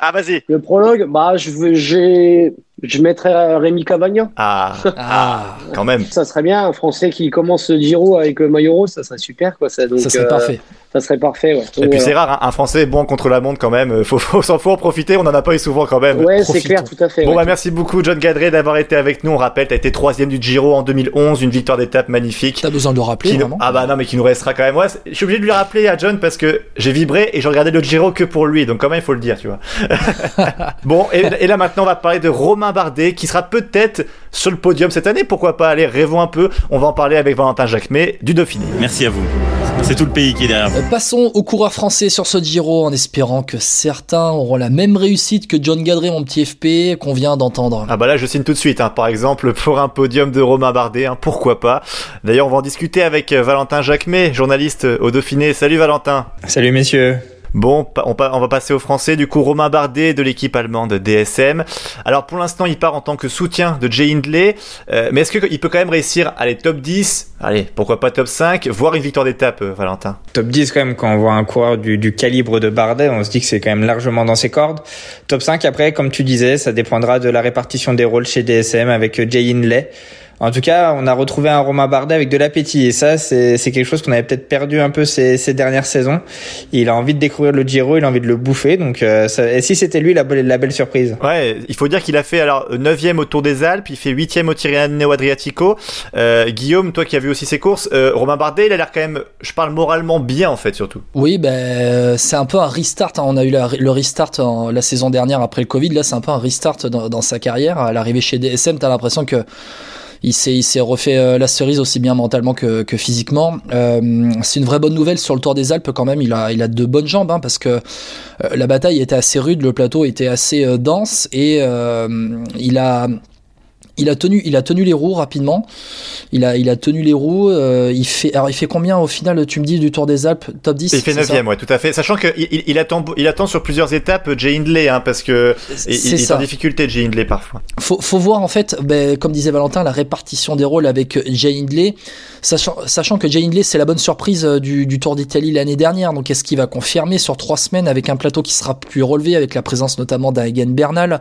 ah vas-y. Le prologue, bah je j'ai je mettrais Rémi Cavagna. Ah, ah, quand même. Ça serait bien, un Français qui commence le Giro avec maillot rose, ça serait super. Quoi. Ça, donc, ça serait parfait. Ça serait parfait, ouais. Et puis c'est rare, hein, un Français bon contre la montre quand même. Faut, faut, faut en profiter, on en a pas eu souvent quand même. Ouais, c'est clair, tout à fait. Bon, bah merci beaucoup John Gadré d'avoir été avec nous. On rappelle, t'as été troisième du Giro en 2011, une victoire d'étape magnifique. T'as besoin de le rappeler, vraiment Ah bah non, mais qui nous restera quand même. Ouais, je suis obligé de lui rappeler à John parce que j'ai vibré et j'ai regardé le Giro que pour lui, donc quand même il faut le dire, tu vois. bon, et, et là maintenant on va parler de Romain Bardet qui sera peut-être sur le podium cette année. Pourquoi pas Allez, rêvons un peu. On va en parler avec Valentin Jacquemet du Dauphiné. Merci à vous. C'est tout le pays qui est derrière. Euh, passons aux coureurs français sur ce Giro en espérant que certains auront la même réussite que John Gadré, mon petit FP, qu'on vient d'entendre. Ah bah là, je signe tout de suite. Hein. Par exemple, pour un podium de Romain Bardet, hein. pourquoi pas D'ailleurs, on va en discuter avec euh, Valentin Jacquemet, journaliste au Dauphiné. Salut Valentin. Salut messieurs. Bon, on, va passer au français. Du coup, Romain Bardet de l'équipe allemande DSM. Alors pour l'instant, il part en tant que soutien de Jay Hindley. Euh, mais est-ce qu'il peut quand même réussir à aller top 10 Allez, pourquoi pas top 5 Voire une victoire d'étape, euh, Valentin Top 10 quand même, quand on voit un coureur du, calibre de Bardet, on se dit que c'est quand même largement dans ses cordes. Top 5 après, comme tu disais, ça dépendra de la répartition des rôles chez DSM avec Jay Hindley. En tout cas, on a retrouvé un Romain Bardet avec de l'appétit et ça, c'est quelque chose qu'on avait peut-être perdu un peu ces, ces, dernières saisons. Il a envie de découvrir le Giro, il a envie de le bouffer. Donc, euh, ça, et si c'était lui la, la, belle surprise? Ouais, il faut dire qu'il a fait alors 9 au Tour des Alpes, il fait 8 au Tirreno Adriatico. Euh, Guillaume, toi qui as vu aussi ses courses, euh, Romain Bardet, il a l'air quand même, je parle moralement bien en fait surtout. Oui, ben c'est un peu un restart. Hein. On a eu le restart en, la saison dernière après le Covid. Là, c'est un peu un restart dans, dans sa carrière. À l'arrivée chez DSM, t'as l'impression que il s'est, refait euh, la cerise aussi bien mentalement que, que physiquement. Euh, c'est une vraie bonne nouvelle sur le Tour des Alpes quand même. Il a, il de bonnes jambes hein, parce que euh, la bataille était assez rude, le plateau était assez dense et il a il a tenu, il a tenu les roues rapidement. Il a, il a tenu les roues. Euh, il fait, alors il fait combien au final Tu me dis du Tour des Alpes, top 10 Il fait 9 ouais, tout à fait. Sachant qu'il il, il, attend, il attend sur plusieurs étapes Jay Hindley, hein, parce que il, il est en difficulté Jay Hindley parfois. Faut, faut voir en fait, ben, comme disait Valentin, la répartition des rôles avec Jay Hindley. Sachant, sachant que Jay Hindley, c'est la bonne surprise euh, du, du Tour d'Italie l'année dernière. Donc, est-ce qu'il va confirmer sur trois semaines avec un plateau qui sera plus relevé, avec la présence notamment d'Agen Bernal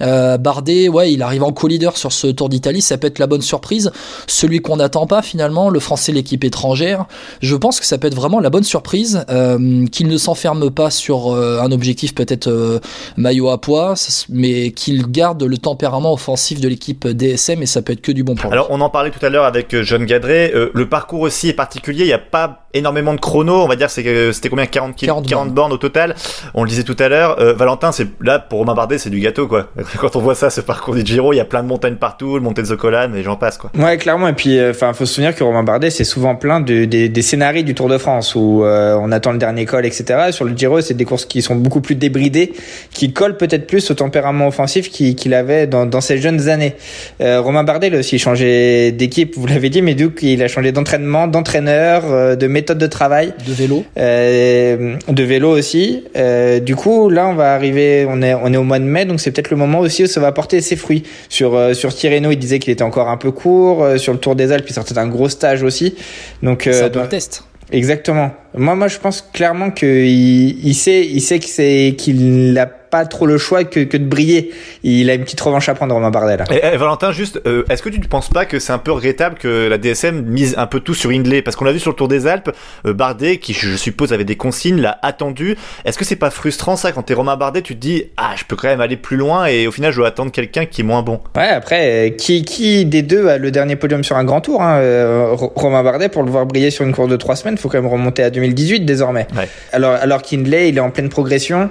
euh, Bardet, ouais, il arrive en co-leader sur ce Tour d'Italie. Ça peut être la bonne surprise. Celui qu'on n'attend pas finalement, le français, l'équipe étrangère. Je pense que ça peut être vraiment la bonne surprise. Euh, qu'il ne s'enferme pas sur euh, un objectif peut-être euh, maillot à poids, mais qu'il garde le tempérament offensif de l'équipe DSM et ça peut être que du bon pour Alors, on en parlait tout à l'heure avec John Gadret. Le parcours aussi est particulier. Il n'y a pas énormément de chrono. On va dire c'était combien 40, 40, 40 bornes. au total? On le disait tout à l'heure. Valentin, c'est là pour Romain Bardet, c'est du gâteau quoi. Quand on voit ça, ce parcours du Giro, il y a plein de montagnes partout, le montée de Zocolan et j'en passe quoi. Ouais, clairement. Et puis, euh, enfin, faut se souvenir que Romain Bardet, c'est souvent plein de, des, des scénarios du Tour de France où euh, on attend le dernier col, etc. Sur le Giro, c'est des courses qui sont beaucoup plus débridées, qui collent peut-être plus au tempérament offensif qu'il avait dans, dans ses jeunes années. Romain Bardet, il a aussi changé d'équipe, vous l'avez dit, mais du coup, il a changé d'entraînement, d'entraîneur, de méthode de travail. De vélo. Euh, de vélo aussi. Euh, du coup, là, on va arriver, on est, on est au mois de mai, donc c'est peut-être le moment aussi où ça va porter ses fruits. Sur, euh, sur Tirreno, il disait qu'il était encore un peu court. Euh, sur le Tour des Alpes, il sortait d'un gros stage aussi. Donc, ça donc, test. Exactement. Moi, moi, je pense clairement qu'il il sait, il sait que c'est qu'il a pas trop le choix que, que de briller. Il a une petite revanche à prendre, Romain Bardet. Là. Et, et Valentin, juste, euh, est-ce que tu ne penses pas que c'est un peu regrettable que la DSM mise un peu tout sur Hindley? Parce qu'on l'a vu sur le Tour des Alpes, euh, Bardet, qui je suppose avait des consignes, l'a attendu. Est-ce que c'est pas frustrant ça quand t'es Romain Bardet, tu te dis ah je peux quand même aller plus loin et au final je dois attendre quelqu'un qui est moins bon? Ouais, après, euh, qui, qui des deux a le dernier podium sur un grand tour hein, euh, Romain Bardet, pour le voir briller sur une course de trois semaines, faut quand même remonter à 2018 désormais. Ouais. Alors, alors qu'Hindley, il est en pleine progression.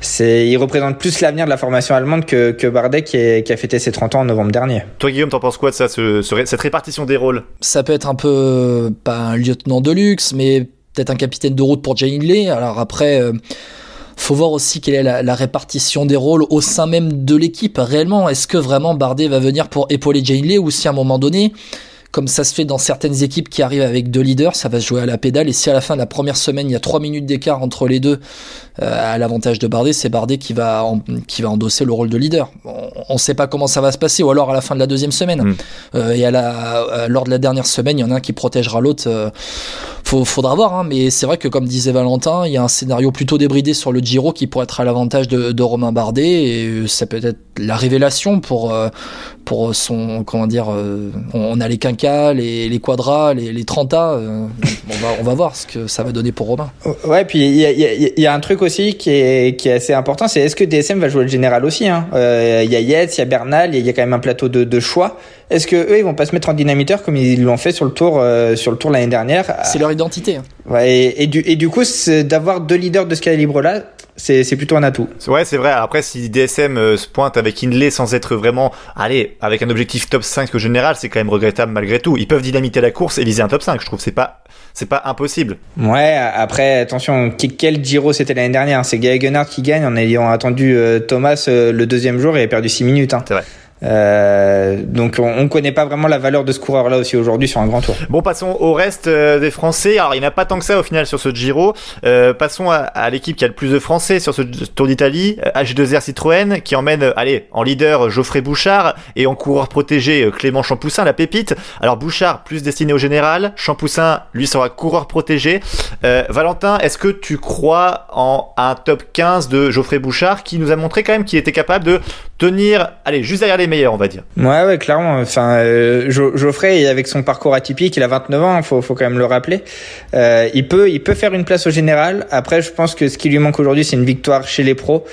C'est, il représente plus l'avenir de la formation allemande que, que Bardet qui, est, qui a fêté ses 30 ans en novembre dernier. Toi Guillaume, t'en penses quoi de ça, ce, ce, cette répartition des rôles? Ça peut être un peu, pas un lieutenant de luxe, mais peut-être un capitaine de route pour Jay Hindley. Alors après, euh, faut voir aussi quelle est la, la, répartition des rôles au sein même de l'équipe. Réellement, est-ce que vraiment Bardet va venir pour épauler Jay Hindley ou si à un moment donné, comme ça se fait dans certaines équipes qui arrivent avec deux leaders, ça va se jouer à la pédale. Et si à la fin de la première semaine, il y a trois minutes d'écart entre les deux, euh, à l'avantage de Bardet, c'est Bardet qui va, en, qui va endosser le rôle de leader. On ne sait pas comment ça va se passer, ou alors à la fin de la deuxième semaine. Mm. Euh, et à la, euh, lors de la dernière semaine, il y en a un qui protégera l'autre. Euh, faudra voir, hein, mais c'est vrai que comme disait Valentin, il y a un scénario plutôt débridé sur le Giro qui pourrait être à l'avantage de, de, Romain Bardet, et ça peut être la révélation pour, pour son, comment dire, on a les les, les quadras, les, les 30 on, va, on va voir ce que ça va donner pour Romain. Ouais, puis il y a, y, a, y a un truc aussi qui est, qui est assez important, c'est est-ce que DSM va jouer le général aussi hein? Euh, Il y a Yates, il y a Bernal, il y a quand même un plateau de, de choix. Est-ce que eux ils vont pas se mettre en dynamiteur comme ils l'ont fait sur le tour euh, sur le tour l'année dernière? C'est leur identité. Hein. Ouais, et, et, du et du coup d'avoir deux leaders de ce calibre là, c'est plutôt un atout. Ouais, c'est vrai. Après, si DSM euh, se pointe avec Inley sans être vraiment, allez, avec un objectif top 5 au général, c'est quand même regrettable malgré tout. Ils peuvent dynamiter la course et viser un top 5. Je trouve c'est pas, c'est pas impossible. Ouais. Après, attention, quel Giro c'était l'année dernière? C'est Gaël Gunnard qui gagne en ayant attendu euh, Thomas euh, le deuxième jour et perdu 6 minutes. Hein. C'est vrai. Euh, donc on, on connaît pas vraiment la valeur de ce coureur là aussi aujourd'hui sur un grand tour. Bon passons au reste euh, des Français. Alors il n'y en a pas tant que ça au final sur ce Giro. Euh, passons à, à l'équipe qui a le plus de Français sur ce Tour d'Italie, H2R Citroën qui emmène allez en leader Geoffrey Bouchard et en coureur protégé Clément Champoussin la pépite. Alors Bouchard plus destiné au général, Champoussin lui sera coureur protégé. Valentin, est-ce que tu crois en un top 15 de Geoffrey Bouchard qui nous a montré quand même qu'il était capable de tenir allez juste derrière les on va dire. Ouais, ouais, clairement. Enfin, euh, Geoffrey, avec son parcours atypique, il a 29 ans, faut, faut quand même le rappeler. Euh, il peut, il peut faire une place au général. Après, je pense que ce qui lui manque aujourd'hui, c'est une victoire chez les pros.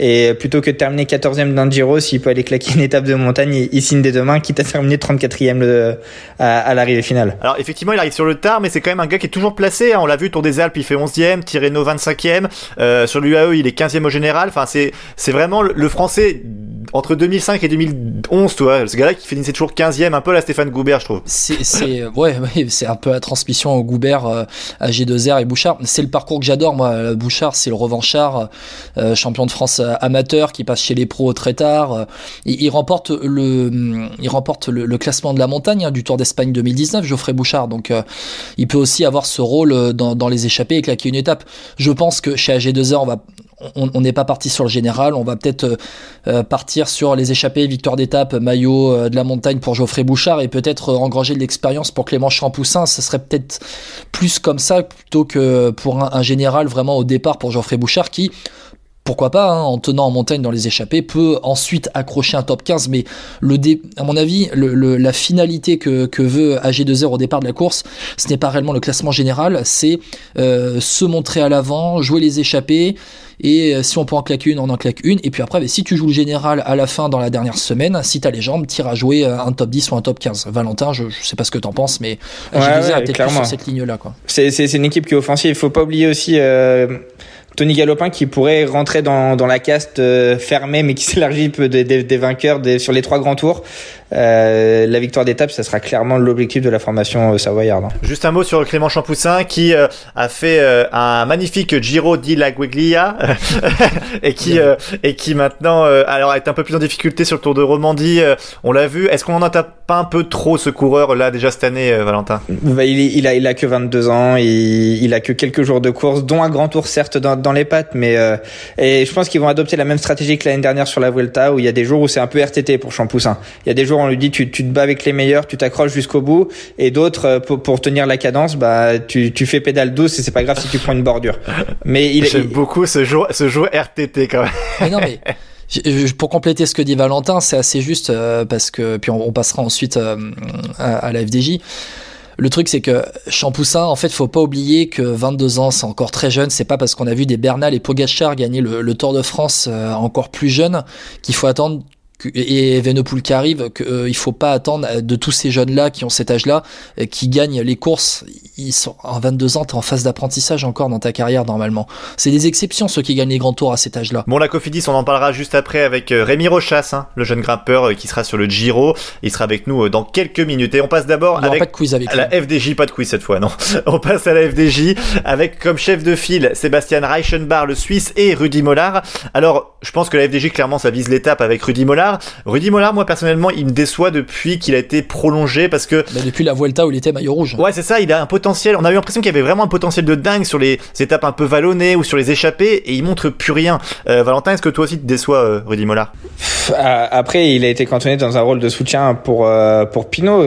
Et plutôt que de terminer 14e d'un Giro, s'il peut aller claquer une étape de montagne, il, il signe des deux mains, quitte à terminer 34e le, à, à l'arrivée finale. Alors effectivement, il arrive sur le tard, mais c'est quand même un gars qui est toujours placé. Hein. On l'a vu, Tour des Alpes, il fait 11e, Tirreno 25e. Euh, sur l'UAE, il est 15e au général. Enfin, c'est c'est vraiment le, le français entre 2005 et 2011, tu vois, ce gars-là qui finissait toujours 15e, un peu la Stéphane Goubert, je trouve. C'est, ouais, ouais, c'est un peu la transmission Goubert, euh, à G2R et Bouchard. C'est le parcours que j'adore, moi. Bouchard, c'est le revanchard, euh, champion de France euh, amateur qui passe chez les pros très tard. Il, il remporte le, il remporte le, classement de la montagne hein, du Tour d'Espagne 2019, Geoffrey Bouchard. Donc, il peut aussi avoir ce rôle dans, dans les échappées et claquer une étape. Je pense que chez AG2R, on va, on n'est pas parti sur le général, on va peut-être euh, euh, partir sur les échappées, victoire d'étape, maillot euh, de la montagne pour Geoffrey Bouchard et peut-être engranger de l'expérience pour Clément Champoussin. Ce serait peut-être plus comme ça plutôt que pour un, général vraiment au départ pour Geoffrey Bouchard qui pourquoi pas, hein, en tenant en montagne dans les échappées, peut ensuite accrocher un top 15. Mais le à mon avis, la finalité que, que veut AG2R au départ de la course, ce n'est pas réellement le classement général, c'est se montrer à l'avant, jouer les échappées, et euh, si on peut en claquer une, on en claque une. Et puis après, si tu joues le général à la fin dans la dernière semaine, si t'as les jambes, tire à jouer euh, un top 10 ou un top 15. Valentin, je, je sais pas ce que t'en penses, mais ouais, j'ai peut-être sur cette ligne-là. C'est une équipe qui est offensive. Il faut pas oublier aussi euh, Tony Galopin qui pourrait rentrer dans, la caste euh, fermée mais qui s'élargit peu des, des, des vainqueurs sur les trois grands tours. Euh, la victoire d'étape, ça sera clairement l'objectif de la formation euh, savoyarde. Hein. Juste un mot sur Clément Champoussin qui euh, a fait un magnifique Giro di la Guiglia et qui et qui maintenant alors est un peu plus en difficulté sur le Tour de Romandie. on l'a vu. Est-ce qu'on en a pas un peu trop ce coureur là déjà cette année, Valentin? Bah, il, il, a il a que 22 ans. Il, il a que quelques jours de course, dont un grand tour certes dans, dans les pattes, mais et je pense qu'ils vont adopter la même stratégie que l'année dernière sur la Vuelta où il y a des jours où c'est un peu RTT pour Champoussin. Il y a des jours on lui dit tu, tu te bats avec les meilleurs, tu t'accroches jusqu'au bout, et d'autres euh, pour, pour, tenir la cadence, bah tu, tu fais pédale douce et c'est pas grave si tu prends une bordure. Mais il j'aime beaucoup ce jeu ce jeu RTT quand même. Mais non mais pour compléter ce que dit Valentin, c'est assez juste euh, parce que puis on, passera ensuite euh, à, la FDJ. Le truc, c'est que Champoussin, en fait, faut pas oublier que 22 ans, c'est encore très jeune. C'est pas parce qu'on a vu des Bernal et Pogachar gagner le, le Tour de France encore plus jeune qu'il faut attendre et Venopoul qui arrive, qu'il euh, il faut pas attendre de tous ces jeunes-là qui ont cet âge-là, euh, qui gagnent les courses. Ils sont en 22 ans, tu en phase d'apprentissage encore dans ta carrière normalement. C'est des exceptions ceux qui gagnent les grands tours à cet âge-là. Bon, la Cofidis, on en parlera juste après avec euh, Rémi Rochas, hein, le jeune grimpeur qui sera sur le Giro. Il sera avec nous dans quelques minutes. Et on passe d'abord avec, pas de quiz avec la FDJ, pas de quiz cette fois, non. on passe à la FDJ avec comme chef de file Sébastien Reichenbach, le Suisse, et Rudy Mollard. Alors, je pense que la FDJ, clairement, ça vise l'étape avec Rudy Mollard. Rudy Mollard, moi personnellement, il me déçoit depuis qu'il a été prolongé parce que. Bah, depuis la Vuelta où il était maillot rouge. Ouais, c'est ça, il a un potentiel. On a eu l'impression qu'il y avait vraiment un potentiel de dingue sur les étapes un peu vallonnées ou sur les échappées et il montre plus rien. Euh, Valentin, est-ce que toi aussi te déçoit, euh, Rudy Mollard? Après, il a été cantonné dans un rôle de soutien pour, euh, pour Pinot.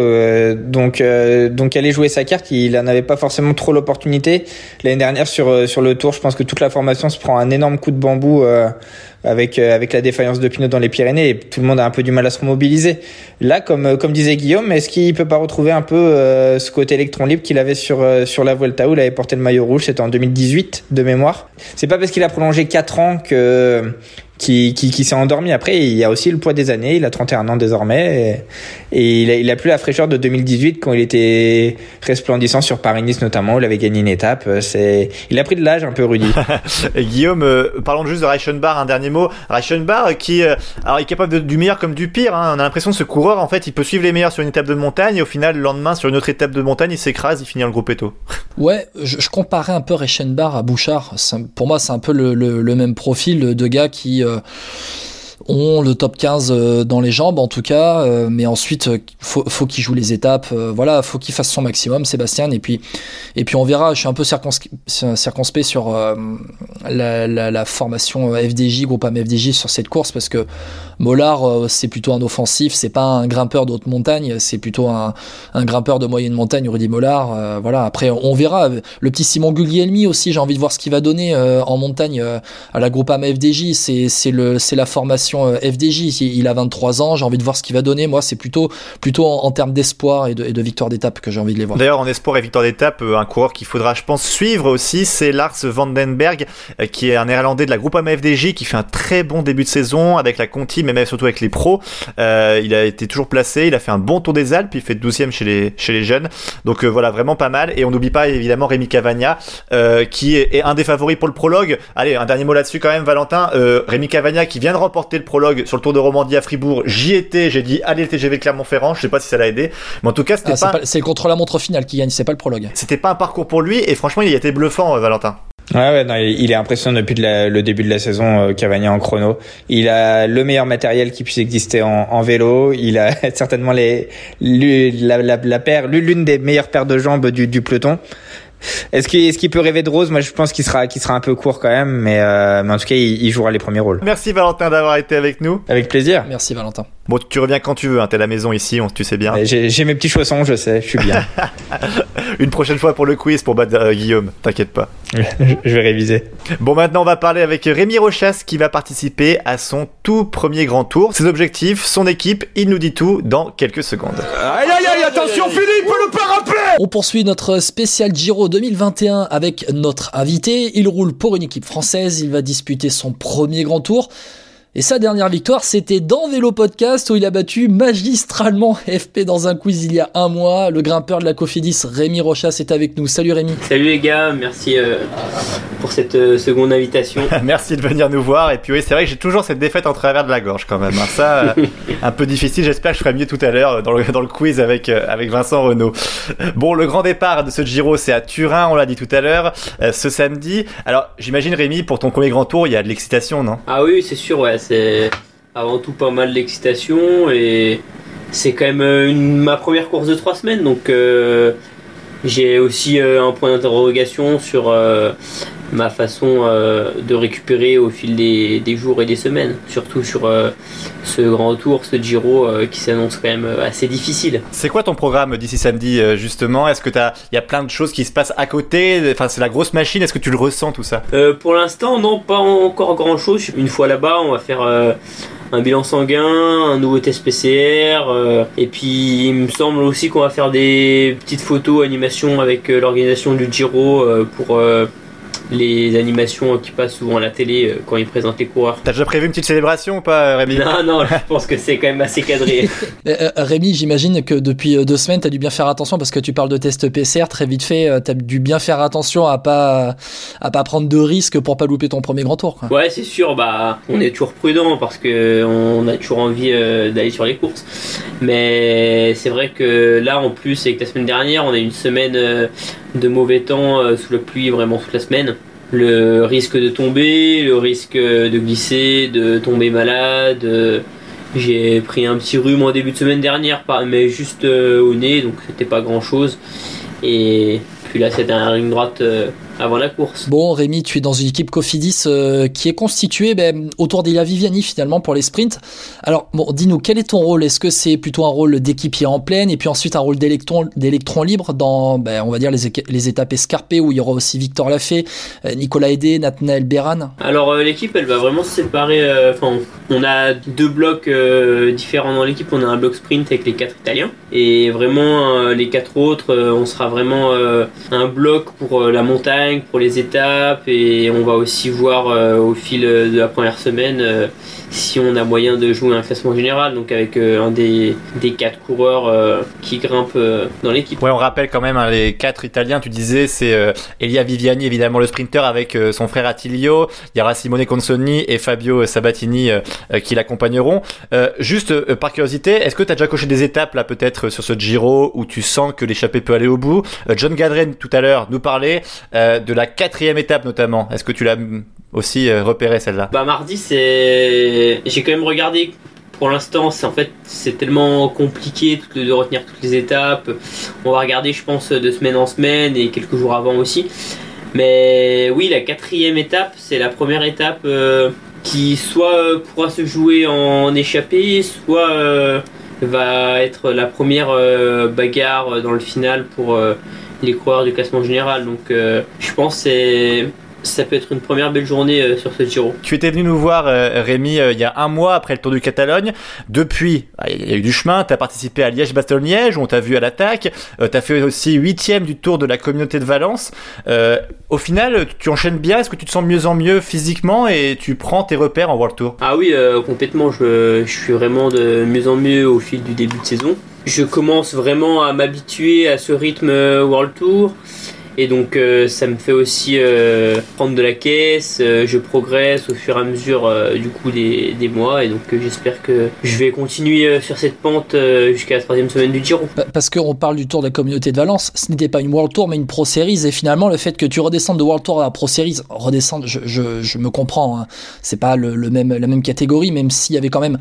donc, donc, aller jouer sa carte, il n'en avait pas forcément trop l'opportunité. L'année dernière, sur, sur le tour, je pense que toute la formation se prend un énorme coup de bambou avec euh, avec la défaillance de Pinot dans les Pyrénées et tout le monde a un peu du mal à se mobiliser. Là, comme euh, comme disait Guillaume, est-ce qu'il peut pas retrouver un peu euh, ce côté électron libre qu'il avait sur sur la Vuelta où il avait porté le maillot rouge, c'était en 2018 de mémoire? C'est pas parce qu'il a prolongé 4 ans que qui, qui, qui s'est endormi. Après, il y a aussi le poids des années. Il a 31 ans désormais. Et, il, a, il a plus la fraîcheur de 2018 quand il était resplendissant sur Paris-Nice notamment. il avait gagné une étape. C'est, il a pris de l'âge un peu, Rudy. et Guillaume, euh, parlons juste de Reichenbach, un dernier mot. Reichenbach qui, euh, alors, est capable de, du meilleur comme du pire. Hein. On a l'impression que ce coureur, en fait, il peut suivre les meilleurs sur une étape de montagne. Et au final, le lendemain, sur une autre étape de montagne, il s'écrase, il finit le groupe Eto. ouais, je, je, comparais un peu Reichenbach à Bouchard. Pour moi, c'est un peu le, le, le, même profil de gars qui, euh, euh, ont le top 15 euh, dans les jambes en tout cas, euh, mais ensuite faut, faut qu'il joue les étapes, voilà, faut qu'il fasse son maximum, Sébastien, et puis et puis on verra. Je suis un peu circonspect sur la, formation FDJ, groupe FDJ sur cette course parce que Mollard, euh, c'est plutôt un offensif, c'est pas un grimpeur d'autres montagne, c'est plutôt un, grimpeur de moyenne montagne, Rudy Mollard. Euh, voilà, après on verra. Le petit Simon Guglielmi aussi, j'ai envie de voir ce qu'il va donner euh, en montagne à la Groupama FDJ. C'est la formation FDJ. Il a 23 ans, j'ai envie de voir ce qu'il va donner. Moi, c'est plutôt plutôt en, termes d'espoir et de, et de victoire d'étape que j'ai envie de les voir. D'ailleurs, en espoir et victoire d'étape, un coureur qu'il faudra, je pense, suivre aussi, c'est Lars Vandenberg, qui est un néerlandais de la Groupama FDJ, qui fait un très bon début de saison avec la Conti, mais même surtout avec les pros. Euh, il a été toujours placé, il a fait un bon tour des Alpes, il fait 12e chez les, chez les jeunes. Donc euh, voilà, vraiment pas mal. Et on n'oublie pas évidemment Rémi Cavagna, euh, qui est, un des favoris pour le prologue. Allez, un dernier mot là-dessus quand même, Valentin. Rémi Cavagna qui vient de remporter le prologue sur le Tour de Romandie à Fribourg. J'y étais, j'ai dit allez le TGV de Clermont-Ferrand. Je sais pas si ça l'a aidé, mais en tout cas c'était Ah, c'est pas, c'est contre la montre finale qui gagne, c'est pas le prologue. c'était pas un parcours pour lui et franchement il a été bluffant, Valentin. Ouais, ouais, non, il est impressionnant depuis le début de la saison, euh, Cavani en chrono. Il a le meilleur matériel qui puisse exister en, en vélo. Il a certainement les, la, la, la paire, l'une des meilleures paires de jambes du, du peloton. Est-ce qu'il est-ce qu'il peut rêver de rose? Moi, je pense qu'il sera, qu'il sera un peu court quand même, mais, euh, mais en tout cas, il, il jouera les premiers rôles. Merci Valentin d'avoir été avec nous. Avec plaisir. Merci Valentin. Bon, tu reviens quand tu veux, hein, t'es à la maison ici, on, tu sais bien. J'ai j'ai mes petits chaussons, je sais, je suis bien. Une prochaine fois pour le quiz pour battre euh, Guillaume, t'inquiète pas. je vais réviser. Bon, maintenant on va parler avec Rémi Rochas qui va participer à son tout premier grand tour. Ses objectifs, son équipe, il nous dit tout dans quelques secondes. Aïe aïe aïe, attention Philippe, le parapluie On poursuit notre spécial Giro 2021 avec notre invité. Il roule pour une équipe française. Il va disputer son premier grand tour. Et sa dernière victoire, c'était dans Vélo Podcast où il a battu magistralement FP dans un quiz il y a un mois. Le grimpeur de la Cofidis, Rémi Rochas, est avec nous. Salut Rémi. Salut les gars, merci euh, pour cette euh, seconde invitation. Merci de venir nous voir. Et puis oui, c'est vrai que j'ai toujours cette défaite en travers de la gorge quand même. hein. Ça, euh, un peu difficile. J'espère que je ferai mieux tout à l'heure dans le, dans le quiz avec, avec Vincent Renault. Bon, le grand départ de ce Giro, c'est à Turin, on l'a dit tout à l'heure, ce samedi. Alors, j'imagine Rémi, pour ton premier grand tour, il y a de l'excitation, non? Ah oui, c'est sûr, ouais, c'est avant tout pas mal d'excitation et c'est quand même euh, ma première course de trois semaines, donc euh, j'ai aussi euh, un point d'interrogation sur ma façon euh, de récupérer au fil des, des jours et des semaines, surtout sur euh, ce grand tour, ce Giro euh, qui s'annonce quand même assez difficile. C'est quoi ton programme d'ici samedi, justement? Est-ce que t'as, il y a plein de choses qui se passent à côté? Enfin, c'est la grosse machine. Est-ce que tu le ressens tout ça? Pour l'instant, non, pas encore grand chose. Une fois là-bas, on va faire un bilan sanguin, un nouveau test PCR, euh, et puis il me semble aussi qu'on va faire des petites photos, animations avec euh, l'organisation du Giro euh, pour les animations qui passent souvent à la télé euh, quand ils présentent les coureurs. T'as déjà prévu une petite célébration ou pas, Rémi Non, non, je pense que c'est quand même assez cadré. Euh, euh, Rémi, j'imagine que depuis euh, deux semaines, tu as dû bien faire attention parce que tu parles de test PCR très vite fait. tu as dû bien faire attention à pas à pas prendre de risques pour pas louper ton premier grand tour. quoi. Ouais, c'est sûr, bah, on est toujours prudent parce que on a toujours envie euh, d'aller sur les courses. Mais c'est vrai que là, en plus, avec la semaine dernière, on a eu une semaine euh, de mauvais temps euh, sous la pluie vraiment toute la semaine. Le risque de tomber, le risque de glisser, de tomber malade. euh, J'ai pris un petit rhume en début de semaine dernière, mais juste euh, au nez, donc c'était pas grand chose. Et puis là, c'était un ligne droite avant la course. Bon, Rémi, tu es dans une équipe Cofidis euh, qui est constituée ben, autour d'Elia Viviani finalement pour les sprints. Alors, bon, dis-nous, quel est ton rôle? Est-ce que c'est plutôt un rôle d'équipier en pleine et puis ensuite un rôle d'électron, d'électron libre dans, ben, on va dire, les, les étapes escarpées où il y aura aussi Victor Lafay, euh, Nicolas Hédé, Nathanaël Béran? Alors euh, l'équipe elle va vraiment se séparer, euh, enfin on a deux blocs différents dans l'équipe, on a un bloc sprint avec les quatre italiens et vraiment les quatre autres on sera vraiment un bloc pour la montagne, pour les étapes et on va aussi voir euh, au fil de la première semaine euh, si on a moyen de jouer un classement général donc avec euh, un des, des quatre coureurs euh, qui grimpent euh, dans l'équipe. Ouais, on rappelle quand même hein, les quatre Italiens. Tu disais, c'est euh, Elia Viviani, évidemment le sprinter, avec euh, son frère Attilio. Il y aura Simone Consonni et Fabio Sabatini euh, euh, qui l'accompagneront. Euh, juste euh, par curiosité, est-ce que tu as déjà coché des étapes là peut-être sur ce Giro où tu sens que l'échappée peut aller au bout? Euh, John Gadren tout à l'heure nous parlait euh, de la quatrième étape notamment. Est-ce que tu l'as mm, aussi euh, repéré celle-là? Bah mardi c'est j'ai quand même regardé pour l'instant c'est en fait tellement compliqué de, retenir toutes les étapes. On va regarder je pense de semaine en semaine et quelques jours avant aussi. Mais oui la quatrième étape c'est la première étape euh, qui soit euh, pourra se jouer en échappée soit euh, va être la première euh, bagarre dans le final pour euh, les coureurs du classement général. Donc euh, je pense que c'est ça peut être une première belle journée euh, sur ce Giro. Tu étais venu nous voir, euh, Rémi, il y a un mois après le Tour du Catalogne. Depuis, ah, il y a eu du chemin. Tu as participé à Liège-Bastogne-Liège, où on t'a vu à l'attaque. Tu as fait aussi huitième du Tour de la communauté de Valence. Au final, tu enchaînes bien. Est-ce que tu te sens mieux en mieux physiquement et tu prends tes repères en World Tour? Ah oui, complètement. Je, je suis vraiment de mieux en mieux au fil du début de saison. Je commence vraiment à m'habituer à ce rythme euh, World Tour. Et donc euh, ça me fait aussi euh, prendre de la caisse, je progresse au fur et à mesure du coup des, des mois et donc j'espère que je vais continuer sur cette pente jusqu'à la troisième semaine du Giro. Pa- Parce qu'on parle du Tour de la communauté de Valence, ce n'était pas une World Tour mais une Pro Series et finalement le fait que tu redescendes de World Tour à Pro Series, redescendre, je, je, je me comprends, hein. c'est pas le, le même, la même catégorie même s'il y avait quand même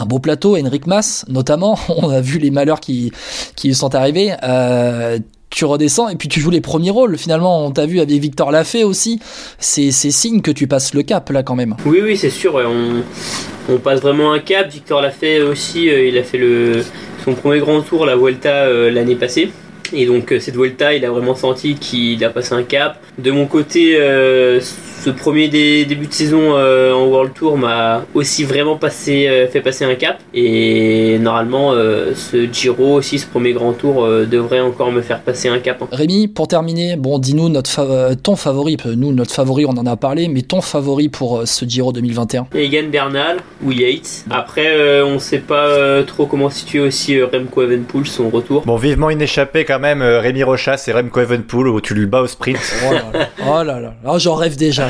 un beau plateau, Henrik Mas notamment, on a vu les malheurs qui, qui lui sont arrivés. Euh, tu redescends et puis tu joues les premiers rôles. Finalement, on t'a vu avec Victor Lafay aussi. C'est signe que tu passes le cap là quand même. Oui, oui, c'est sûr. on, passe vraiment un cap. Victor l'a fait aussi. euh, il a fait le, son premier grand tour, la Vuelta, euh, l'année passée. Et donc, cette Vuelta, il a vraiment senti qu'il a passé un cap. De mon côté, ce premier dé- début de saison euh, en World Tour m'a aussi vraiment passé, euh, fait passer un cap. Et normalement, euh, ce Giro aussi, ce premier grand tour, euh, devrait encore me faire passer un cap. hein. Rémi, pour terminer, bon, dis-nous notre fa- ton favori. Nous, notre favori, on en a parlé, mais ton favori pour euh, ce Giro 2021. Egan Bernal ou Yates. Après, euh, on sait pas euh, trop comment situer aussi euh, Remco Evenepoel, son retour. Bon, vivement une échappée quand même, euh, Rémi Rochas et Remco Evenpool où tu le bats au sprint. Oh là là, oh là là. Oh, j'en rêve déjà.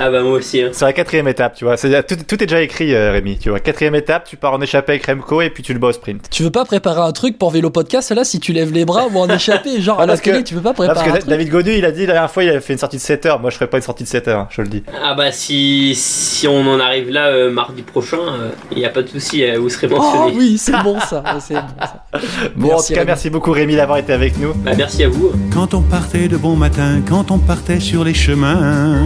Ah bah moi aussi. hein. C'est la quatrième étape, tu vois. C'est- Tout, tout est déjà écrit, euh, Rémi. Tu vois, quatrième étape, tu pars en échappée avec Remco et puis tu le bats au sprint. Tu veux pas préparer un truc pour Vélo Podcast là si tu lèves les bras ou en échapper Genre Ah, à la que- télé, tu veux pas préparer parce un que truc David Godu, il a dit la dernière fois, il avait fait une sortie de 7 heures. Moi, je ferais pas une sortie de 7 heures, je le dis. Ah bah si, si on en arrive là euh, mardi prochain, il n'y a pas de souci, euh, vous serez mentionné. Oh oui, c'est bon ça. c'est bon, ça. Bon, en Merci, tout cas, Rémi. merci beaucoup, Rémi, d'avoir été avec nous. Bah merci à vous. Quand on partait de bon matin, quand on partait sur les chemins,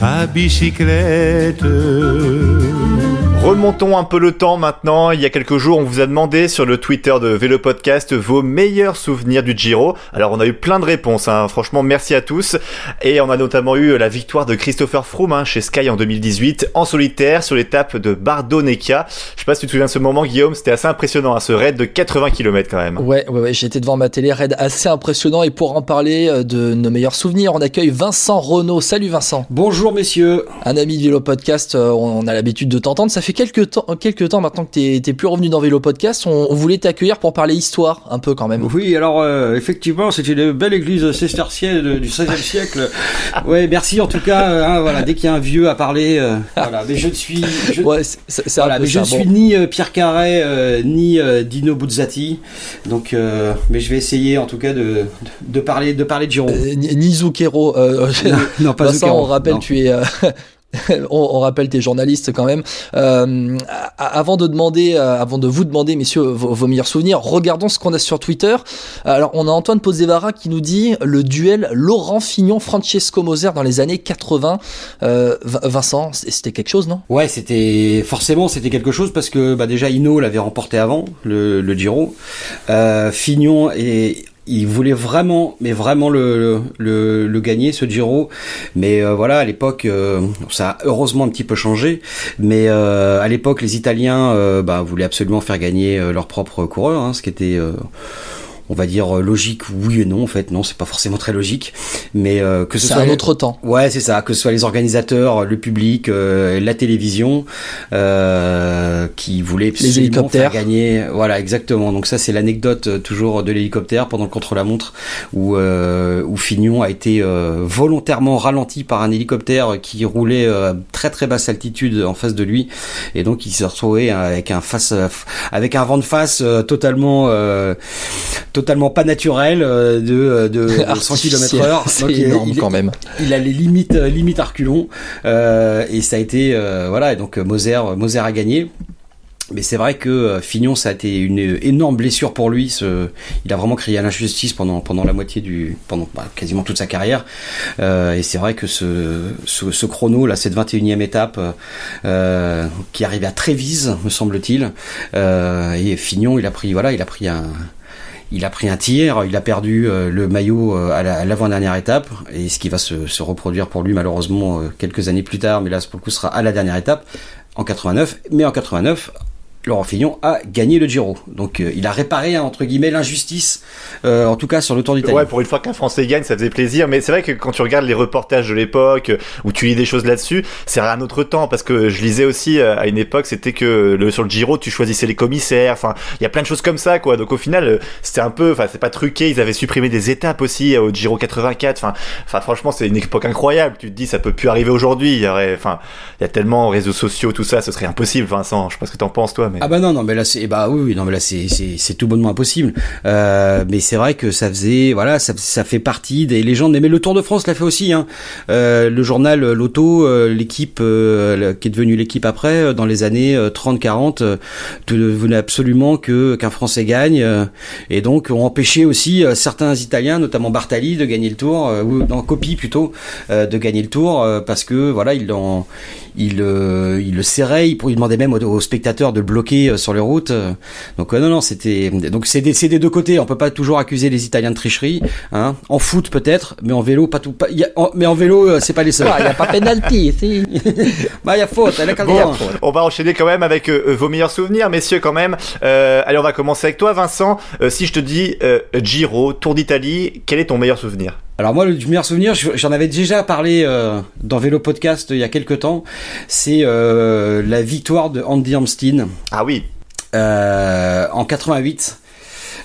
à bicyclette. Remontons un peu le temps maintenant. Il y a quelques jours, on vous a demandé sur le Twitter de Vélo Podcast vos meilleurs souvenirs du Giro. Alors, on a eu plein de réponses. hein. Franchement, merci à tous. Et on a notamment eu la victoire de Christopher Froome hein, chez Sky en 2018 en solitaire sur l'étape de Bardo-Necca. Je sais pas si tu te souviens de ce moment, Guillaume. C'était assez impressionnant, hein, ce raid de 80 km quand même. Ouais, ouais, ouais, j'étais devant ma télé, raid assez impressionnant. Et pour en parler euh, de nos meilleurs souvenirs, on accueille Vincent Renault. Salut Vincent. Bonjour messieurs. Un ami de Vélo Podcast, euh, on a l'habitude de t'entendre. Ça fait quelques temps, quelques temps maintenant que t'es t'es plus revenu dans Vélo Podcast. On, on voulait t'accueillir pour parler histoire, un peu quand même. Oui, alors euh, effectivement, c'est une belle église cistercienne du XVIe siècle. Ouais, merci en tout cas. hein, voilà, dès qu'il y a un vieux à parler, euh, voilà. Mais je ne suis, je, Ouais, c'est- c'est voilà, suis ni euh, Pierre Carré euh, ni Dino Buzzati. Donc, mais je vais essayer en tout cas de, de parler, de parler de Giro. Ni Zucchero. euh, non, pas Vincent, Zucchero, on rappelle, non. tu es. on, rappelle tes journalistes quand même. Euh, avant de demander, euh, avant de vous demander, messieurs, vos, meilleurs souvenirs, regardons ce qu'on a sur Twitter. Alors, on a Antoine Posevara qui nous dit le duel Laurent Fignon-Francesco Moser dans les années 80. Euh, Vin- Vincent, c'était quelque chose, non? Ouais, c'était forcément c'était quelque chose parce que bah déjà Hino l'avait remporté avant le, le Giro. Euh, Fignon et il voulait vraiment, mais vraiment le, le, gagner ce Giro. Mais euh, voilà, à l'époque, euh, ça a heureusement un petit peu changé. Mais euh, à l'époque, les Italiens bah, voulaient absolument faire gagner euh, leur propre coureur, hein, ce qui était on va dire euh, logique oui et non en fait. Non c'est pas forcément très logique. Mais euh, que ce C'est soit un les- autre temps. ouais c'est ça. Que ce soit les organisateurs le public euh, la télévision euh, qui voulaient absolument hélicoptères. faire gagner. Voilà exactement. Donc ça c'est l'anecdote euh, toujours de l'hélicoptère pendant le contre-la-montre où euh, où Fignon a été euh, volontairement ralenti par un hélicoptère qui roulait euh, à très très basse altitude en face de lui. Et donc il s'est retrouvé avec un face avec un vent de face euh, totalement euh, totalement pas naturel euh, de, de, de 100 Artificiel. km heure. C'est énorme il, quand même. Il a les limites, euh, limites à reculons. Euh, et ça a été, euh, voilà, et donc euh, Moser, Moser a gagné. Mais c'est vrai que euh, Fignon, ça a été une énorme blessure pour lui. Ce, il a vraiment crié à l'injustice pendant pendant la moitié du, pendant bah, quasiment toute sa carrière. Euh, et c'est vrai que ce, ce, ce chrono, là, cette 21e étape, euh, qui arrivait à Trévise, me semble-t-il, euh, et Fignon, il a pris, voilà, il a pris un, il a pris un tir, il a perdu euh, le maillot euh, à la- à l'avant-dernière étape, et ce qui va se, se reproduire pour lui malheureusement euh, quelques années plus tard, mais là pour le coup sera à la dernière étape, en 89. Mais en 89, Laurent Fignon a gagné le Giro. Donc euh, il a réparé hein, entre guillemets l'injustice, euh, en tout cas sur le Tour d'Italie. Ouais, pour une fois qu'un Français gagne, ça faisait plaisir. Mais c'est vrai que quand tu regardes les reportages de l'époque, euh, où tu lis des choses là-dessus, c'est un autre temps. Parce que je lisais aussi à une époque, c'était que le, sur le Giro, tu choisissais les commissaires. Enfin, il y a plein de choses comme ça, quoi. Donc au final, c'était un peu, enfin, c'est pas truqué. Ils avaient supprimé des étapes aussi au Giro 84. Enfin, enfin, franchement, c'est une époque incroyable. Tu te dis, ça peut plus arriver aujourd'hui. Il y aurait, enfin, il y a tellement réseaux sociaux, tout ça, ce serait impossible, Vincent. Je sais pas ce que t'en penses, toi, Ah bah non non mais là c'est bah oui, non mais là c'est c'est tout bonnement impossible. Euh, mais c'est vrai que ça faisait voilà ça ça fait partie des légendes. Mais le Tour de France l'a fait aussi. Hein. Euh, le journal Loto, euh, l'équipe qui est devenue l'équipe après dans les années 30-40, euh, devenait absolument que qu'un Français gagne et donc ont empêché aussi certains Italiens, notamment Bartali, de gagner le Tour ou en copie plutôt de gagner le Tour parce que voilà ils l'ont il, euh, il le serrait, il, il demandait même aux, spectateurs de le bloquer euh, sur les routes. euh. Donc non, non, c'était donc c'est des, c'est des deux côtés. On peut pas toujours accuser les Italiens de tricherie. Hein. En foot peut-être, mais en vélo pas tout. Pas, y a- en- mais en vélo, euh, c'est pas les seuls. Il n'y a pas penalty, si. bah il y a faute, elle a Bon, droit. on va enchaîner quand même avec euh, vos meilleurs souvenirs, messieurs, quand même. Euh, allez, on va commencer avec toi, Vincent. Euh, si je te dis euh, Giro, Tour d'Italie, quel est ton meilleur souvenir? Alors moi, le meilleur souvenir, je- j'en avais déjà parlé euh, dans Vélo Podcast il y a quelques temps, c'est euh, la victoire de Andy Amstein. Ah oui. en 88.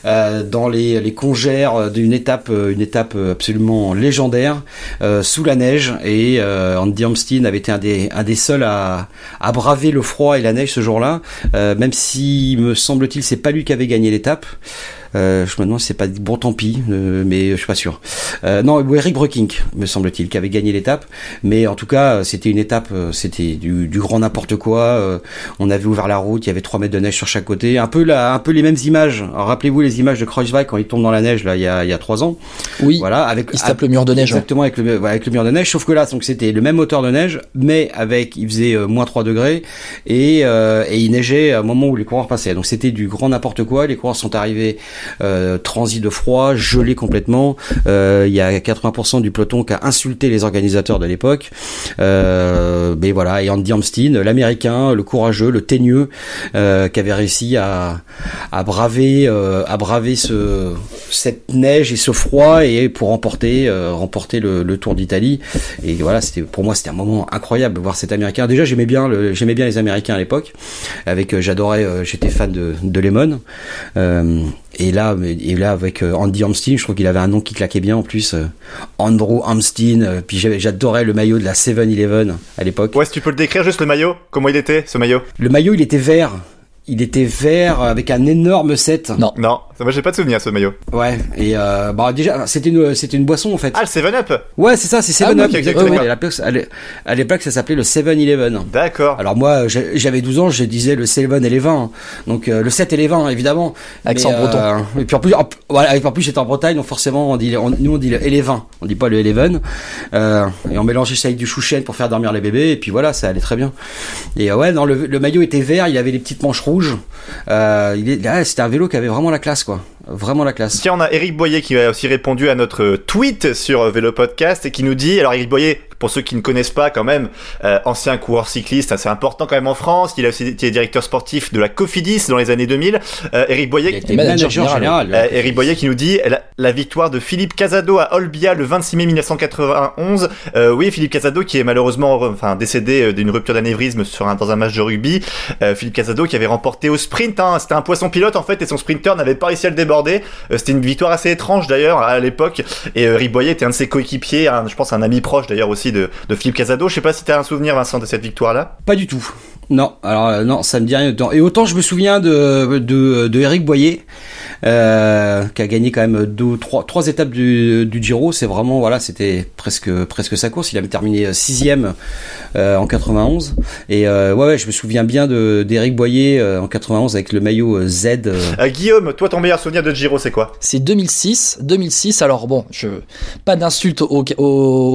euh, dans les, les congères d'une étape, euh, une étape absolument légendaire, euh, sous la neige. Et euh, Andy Amstein avait été un des, un des seuls à, à braver le froid et la neige ce jour-là, euh, même si, me semble-t-il, c'est pas lui qui avait gagné l'étape. Euh, je me demande si c'est pas bon tant pis, euh, mais je suis pas sûr. Euh, non, Eric Breukink, me semble-t-il, qui avait gagné l'étape. Mais en tout cas, c'était une étape, euh, c'était du, du grand n'importe quoi. Euh, on avait ouvert la route, il y avait 3 mètres de neige sur chaque côté. Un peu, la, un peu les mêmes images. Rappelez-vous les images de Kreuzweig quand il tombe dans la neige là, il y a, il y a 3 ans. Oui. Voilà, avec Il se tape le mur de neige. Exactement avec le, avec le mur de neige. Sauf que là, donc c'était le même hauteur de neige, mais avec, il faisait euh, moins 3 degrés et, euh, et il neigeait au moment où les coureurs passaient. Donc c'était du grand n'importe quoi. Les coureurs sont arrivés euh, transis de froid, gelés complètement. Euh, il y a 80% du peloton qui a insulté les organisateurs de l'époque. Euh, mais voilà, et Andy Amstein, l'américain, le courageux, le teigneux, euh, qui avait réussi à, braver, à braver ce, cette neige et ce froid et pour remporter, remporter le, Tour d'Italie. Et voilà, c'était pour moi c'était un moment incroyable de voir cet américain. Déjà j'aimais bien, j'aimais bien les Américains à l'époque. Avec, j'adorais, j'étais fan de, Lemon. Et là, mais- et là avec euh, Andy Amstein, je trouve qu'il avait un nom qui claquait bien en plus. euh, Andrew Amstein. euh, puis j'avais- j'adorais le maillot de la 7-Eleven à l'époque. Ouais, si tu peux le décrire juste le maillot, comment il était, ce maillot? Le maillot, il était vert. Il était vert avec un énorme 7. Non. Non, moi j'ai pas de souvenir ce maillot. Ouais, et euh, bah déjà, c'était une, c'était une boisson en fait. Ah, le 7-Up Ouais, c'est ça, c'est 7 Ah Up. À l'époque, à l'é- à l'époque, ça s'appelait le 7-Eleven. D'accord. Alors moi, j'avais 12 ans, je disais le 7 et les 20. Donc euh, le 7 et les 20, évidemment. Accent Mais, breton. euh, et puis en plus, en, voilà, en plus j'étais en Bretagne, donc forcément, on dit, on- nous on dit le et les 20. On dit pas le 11. Euh, et on mélangeait ça avec du chouchen pour faire dormir les bébés, et puis voilà, ça allait très bien. Et euh, ouais, non, le, le maillot était vert, il avait les petites manches rouges. Euh, il est, là, c'était un vélo qui avait vraiment la classe, quoi. Vraiment la classe. Tiens, on a Eric Boyer qui a aussi répondu à notre tweet sur Vélo Podcast et qui nous dit, alors Eric Boyer, pour ceux qui ne connaissent pas quand même, euh, ancien coureur cycliste, assez important quand même en France, il a aussi été directeur sportif de la Cofidis dans les années 2000. Euh, Eric Boyer, Il était manager général. Euh, Eric Boyer qui nous dit la, la victoire de Philippe Casado à Olbia le 26 mai 1991. Euh, oui, Philippe Casado qui est malheureusement re- enfin, décédé euh, d'une rupture d'anévrisme sur un, dans un match de rugby. Euh, Philippe Casado qui avait remporté au sprint. Hein, C'était un poisson pilote en fait et son sprinter n'avait pas réussi à le déborder. Euh, C'était une victoire assez étrange d'ailleurs à l'époque. Et euh, Eric Boyer était un de ses coéquipiers, un- je pense un ami proche d'ailleurs aussi de, Philippe Casado. Je sais pas si tu as un souvenir Vincent de cette victoire-là. Pas du tout. Non, alors euh, non, ça me dit rien. Et autant je me souviens de de, de Eric Boyer, euh, qui a gagné quand même deux, trois, trois étapes du, du Giro. C'est vraiment voilà, c'était presque presque sa course. Il avait terminé sixième euh, en 91. Et euh, ouais, ouais, je me souviens bien de d'Eric Boyer euh, en 91 avec le maillot Z. euh, Euh, Guillaume, toi ton meilleur souvenir de Giro c'est quoi? C'est 2006. 2006, alors bon, je, pas d'insulte au, au,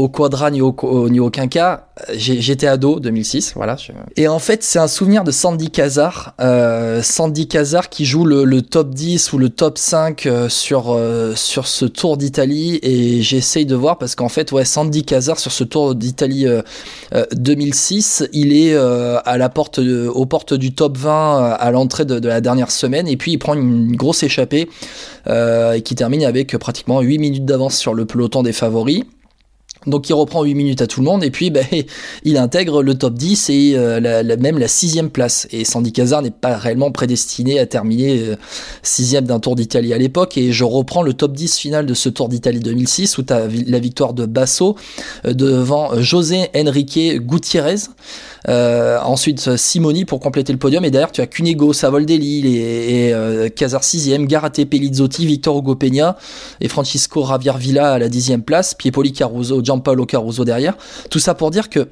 au Quadra ni au, au- ni au Quinca. J'ai- J'étais ado, 2006, voilà. je- Et en fait, c'est un souvenir de Sandy Cazar. Euh, Sandy Cazar qui joue le, le, top 10 ou le top 5 euh, sur, euh, sur ce Tour d'Italie. Et j'essaye de voir parce qu'en fait, ouais, Sandy Cazar sur ce Tour d'Italie 2006, il est aux portes du top 20 à l'entrée de, de, la dernière semaine. Et puis, il prend une grosse échappée qui termine avec pratiquement 8 minutes d'avance sur le peloton des favoris. Donc il reprend 8 minutes à tout le monde et puis ben, il intègre le top 10 et euh, la, même la sixième place. Et Sandy Cazar n'est pas réellement prédestiné à terminer euh, sixième d'un Tour d'Italie à l'époque. Et je reprends le top 10 final de ce Tour d'Italie 2006 où tu as la victoire de Basso euh, devant José Enrique Gutiérrez. Euh, ensuite, Simoni pour compléter le podium. Et derrière, tu as Cunego, Savoldelli et, et euh, Casar 6ème, Garate Pelizzotti, Victor Hugo Peña et Francisco Villa à la 10 place, Piepoli Caruso, Gianpaolo Caruso derrière. Tout ça pour dire que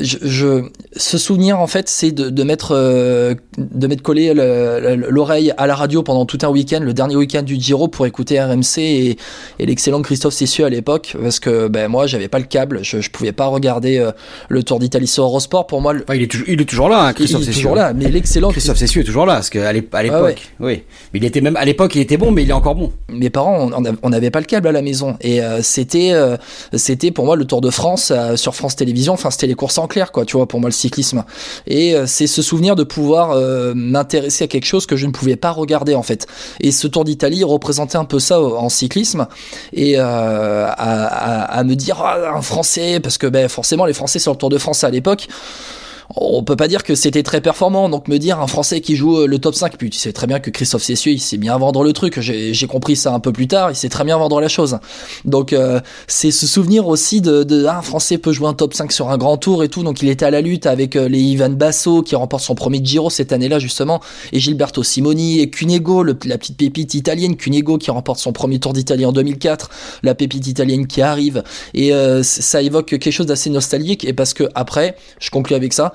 je, je, ce souvenir en fait c'est de, de, mettre euh, de mettre collé l'oreille à la radio pendant tout un week-end le dernier week-end du Giro pour écouter RMC et, et l'excellent Christophe Cessieux à l'époque parce que ben moi j'avais pas le câble je, je pouvais pas regarder euh, le Tour d'Italie sur Eurosport. Pour moi il, est il est toujours là hein, Christophe il est toujours là mais l'excellent Christophe Cessieux est toujours là parce qu'à l'époque oui. Mais il était même à l'époque il était bon mais il est encore bon. Mes parents on n'avait pas le câble à la maison. Et euh, c'était c'était pour moi le Tour de France sur France Télévisions. Enfin c'était les courses en clair, quoi, tu vois, pour moi, le cyclisme. Et euh, c'est ce souvenir de pouvoir euh, m'intéresser à quelque chose que je ne pouvais pas regarder, en fait. Et ce Tour d'Italie représentait un peu ça en cyclisme. Et euh, à, me dire, ah, un Français, parce que ben, forcément, les Français sur le Tour de France à l'époque, on peut pas dire que c'était très performant. Donc me dire un Français qui joue euh, le top 5, puis tu sais très bien que Christophe Cessieux, il sait bien vendre le truc. J'ai compris ça un peu plus tard. Il sait très bien vendre la chose. Donc euh, c'est ce souvenir aussi de, de ah, un Français peut jouer un top 5 sur un grand tour et tout. Donc il était à la lutte avec euh, les Ivan Basso qui remporte son premier Giro cette année-là justement, et Gilberto Simoni et Cunego, le, la petite pépite italienne Cunego qui remporte son premier Tour d'Italie en 2004, la pépite italienne qui arrive. Et ça évoque quelque chose d'assez nostalgique. Et parce que après, je conclue avec ça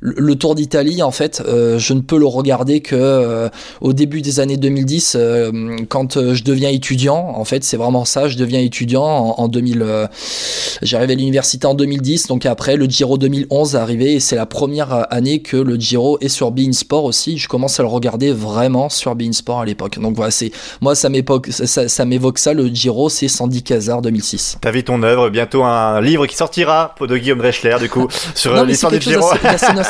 le Tour d'Italie, en fait, euh, je ne peux le regarder que euh, au début des années 2010, euh, quand je deviens étudiant. En fait, c'est vraiment ça. Je deviens étudiant en, en 2000. J'arrive à l'université en 2010, donc après le Giro 2011 est arrivé et c'est la première année que le Giro est sur Bein Sport aussi. Je commence à le regarder vraiment sur Bein Sport à l'époque. Donc voilà, c'est moi ça m'évoque ça, ça m'évoque ça. Le Giro, c'est Sandy Cazard 2006. T'as vu ton œuvre, bientôt un livre qui sortira de Guillaume Dreschler du coup sur l'histoire du Giro.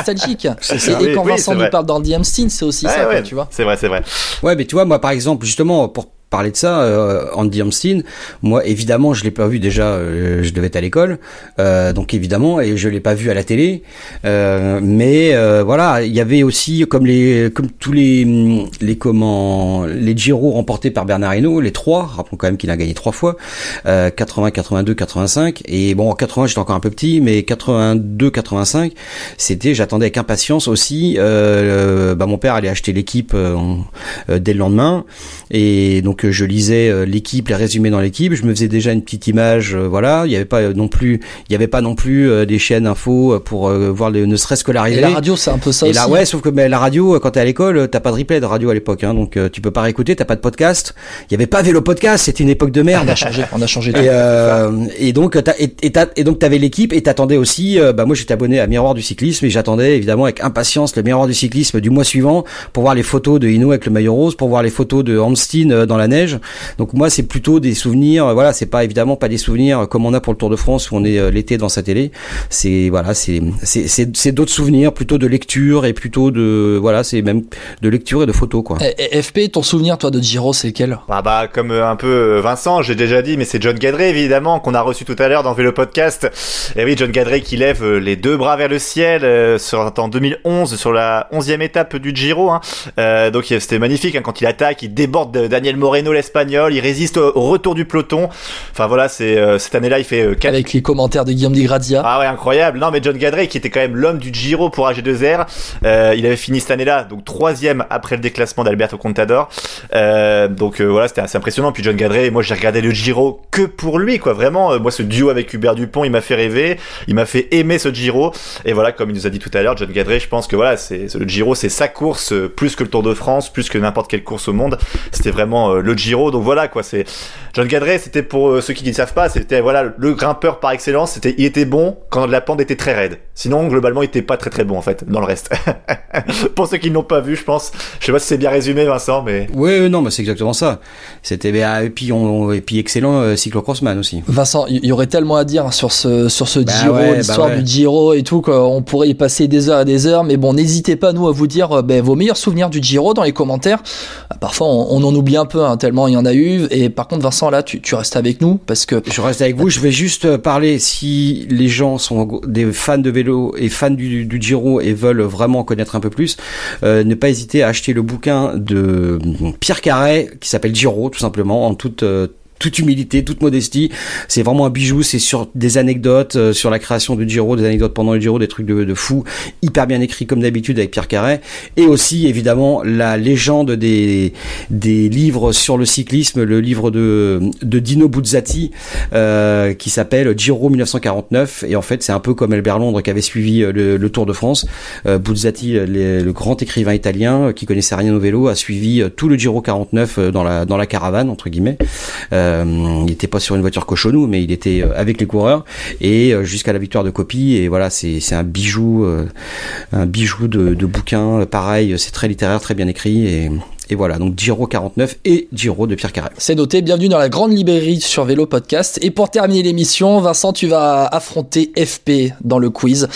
Nostalgique. Et, quand Vincent nous parle d'Andy Amstein, c'est aussi ça, tu vois. C'est vrai, c'est vrai. Ouais, mais tu vois, moi, par exemple, justement, pour parler de ça, euh, Andy Amstein, moi évidemment je l'ai pas vu déjà, euh, je devais être à l'école, euh, donc évidemment et je l'ai pas vu à la télé, euh, mais euh, voilà il y avait aussi comme les comme tous les les comment les Giro remportés par Bernard Hinault, les trois, rappelons quand même qu'il a gagné trois fois, 80, 82, 85 et bon en 80 j'étais encore un peu petit, mais 82, 85 c'était j'attendais avec impatience aussi, bah mon père allait acheter l'équipe dès le lendemain. Et donc je lisais euh, l'équipe, les résumés dans l'équipe, je me faisais déjà une petite image, euh, voilà. Il y avait pas non plus, il y avait pas non plus euh, des chaînes info pour voir les, ne serait-ce que l'arrivée. Et la radio, c'est un peu ça et aussi. Là, ouais, sauf que mais la radio, quand t'es à l'école, t'as pas de replay de radio à l'époque, hein, donc tu peux pas réécouter, t'as pas de podcast. Il y avait pas vélo podcast, c'était une époque de merde. On a changé, on a changé. Et, euh, et donc t'as, et, et, et donc t'avais l'équipe et t'attendais aussi. bah moi j'étais abonné à Miroir du cyclisme et j'attendais évidemment avec impatience le Miroir du cyclisme du mois suivant pour voir les photos de Hino avec le maillot rose, pour voir les photos de Hamstein dans la neige. Donc moi, c'est plutôt des souvenirs. Euh, voilà, c'est pas évidemment pas des souvenirs comme on a pour le Tour de France où on est euh, l'été dans sa télé. C'est voilà, c'est c'est d'autres souvenirs, plutôt de lecture et plutôt de voilà, c'est même de lecture et de photos quoi. Et, FP, ton souvenir toi de Giro, c'est lequel? Bah bah comme euh, un peu Vincent, j'ai déjà dit, mais c'est John Gadret évidemment qu'on a reçu tout à l'heure dans Vélo Podcast. Et oui, John Gadret qui lève les deux bras vers le ciel sur en 2011 sur la 11e étape du Giro. Hein. Euh, donc c'était magnifique hein, quand il attaque, il déborde Daniel Moreno l'espagnol, il résiste au, retour du peloton. Enfin voilà, c'est euh, cette année-là, il fait euh, avec les commentaires de Guillaume Di Grazia. Ah ouais, incroyable. Non mais John Gadret qui était quand même l'homme du Giro pour AG2R, euh, il avait fini cette année-là donc troisième après le déclassement d'Alberto Contador. donc voilà, c'était assez impressionnant. Puis John Gadret, moi j'ai regardé le Giro que pour lui quoi. Vraiment, moi ce duo avec Hubert Dupont, il m'a fait rêver, il m'a fait aimer ce Giro. Et voilà, comme il nous a dit tout à l'heure, John Gadret, je pense que voilà, c'est le Giro, c'est sa course plus que le Tour de France, plus que n'importe quelle course au monde. C'était vraiment le le Giro. Donc voilà quoi, c'est John Gadret, c'était pour euh, ceux qui ne savent pas, c'était voilà le grimpeur par excellence. C'était, il était bon quand la pente était très raide. Sinon, globalement, il était pas très très bon en fait dans le reste. pour ceux qui ne l'ont pas vu, je pense. Je sais pas si c'est bien résumé, Vincent, mais. Oui, non, mais c'est exactement ça. C'était bah, et puis on, et puis excellent euh, cyclocrossman aussi. Vincent, il y aurait tellement à dire sur ce sur ce Bah Giro, ouais, bah l'histoire ouais. du Giro et tout. qu'on pourrait y passer des heures et des heures. Mais bon, n'hésitez pas nous à vous dire euh, ben, vos meilleurs souvenirs du Giro dans les commentaires. Ah, Parfois, on, on en oublie un peu hein, tellement il y en a eu. Et par contre, Vincent, là, tu, restes avec nous parce que Je reste avec vous. Je vais juste euh, parler si les gens sont des fans de vélo et fans du, Giro et veulent vraiment connaître un peu plus, euh, ne pas hésiter à acheter le bouquin de Pierre Carret qui s'appelle Giro tout simplement en toute euh, toute humilité, toute modestie. C'est vraiment un bijou. C'est sur des anecdotes, euh, sur la création du Giro, des anecdotes pendant le Giro, des trucs de, de fou, hyper bien écrit comme d'habitude avec Pierre Carret. Et aussi évidemment la légende des des livres sur le cyclisme, le livre de de Dino Buzzati euh, qui s'appelle Giro 1949. Et en fait, c'est un peu comme Albert Londres qui avait suivi euh, le, le Tour de France. Euh, Buzzati, euh, le, grand écrivain italien euh, qui connaissait rien au vélo, a suivi euh, tout le Giro 49 euh, dans la dans la caravane entre guillemets. Il n'était pas sur une voiture cochonou, mais il était euh, avec les coureurs et euh, jusqu'à la victoire de Coppi. Et voilà, c'est un bijou, euh, un bijou de, bouquin. Pareil, c'est très littéraire, très bien écrit et et voilà, donc Giro 49 et Giro de Pierre Carré. C'est noté, bienvenue dans la grande librairie sur Vélo Podcast. Et pour terminer l'émission, Vincent, tu vas affronter FP dans le quiz.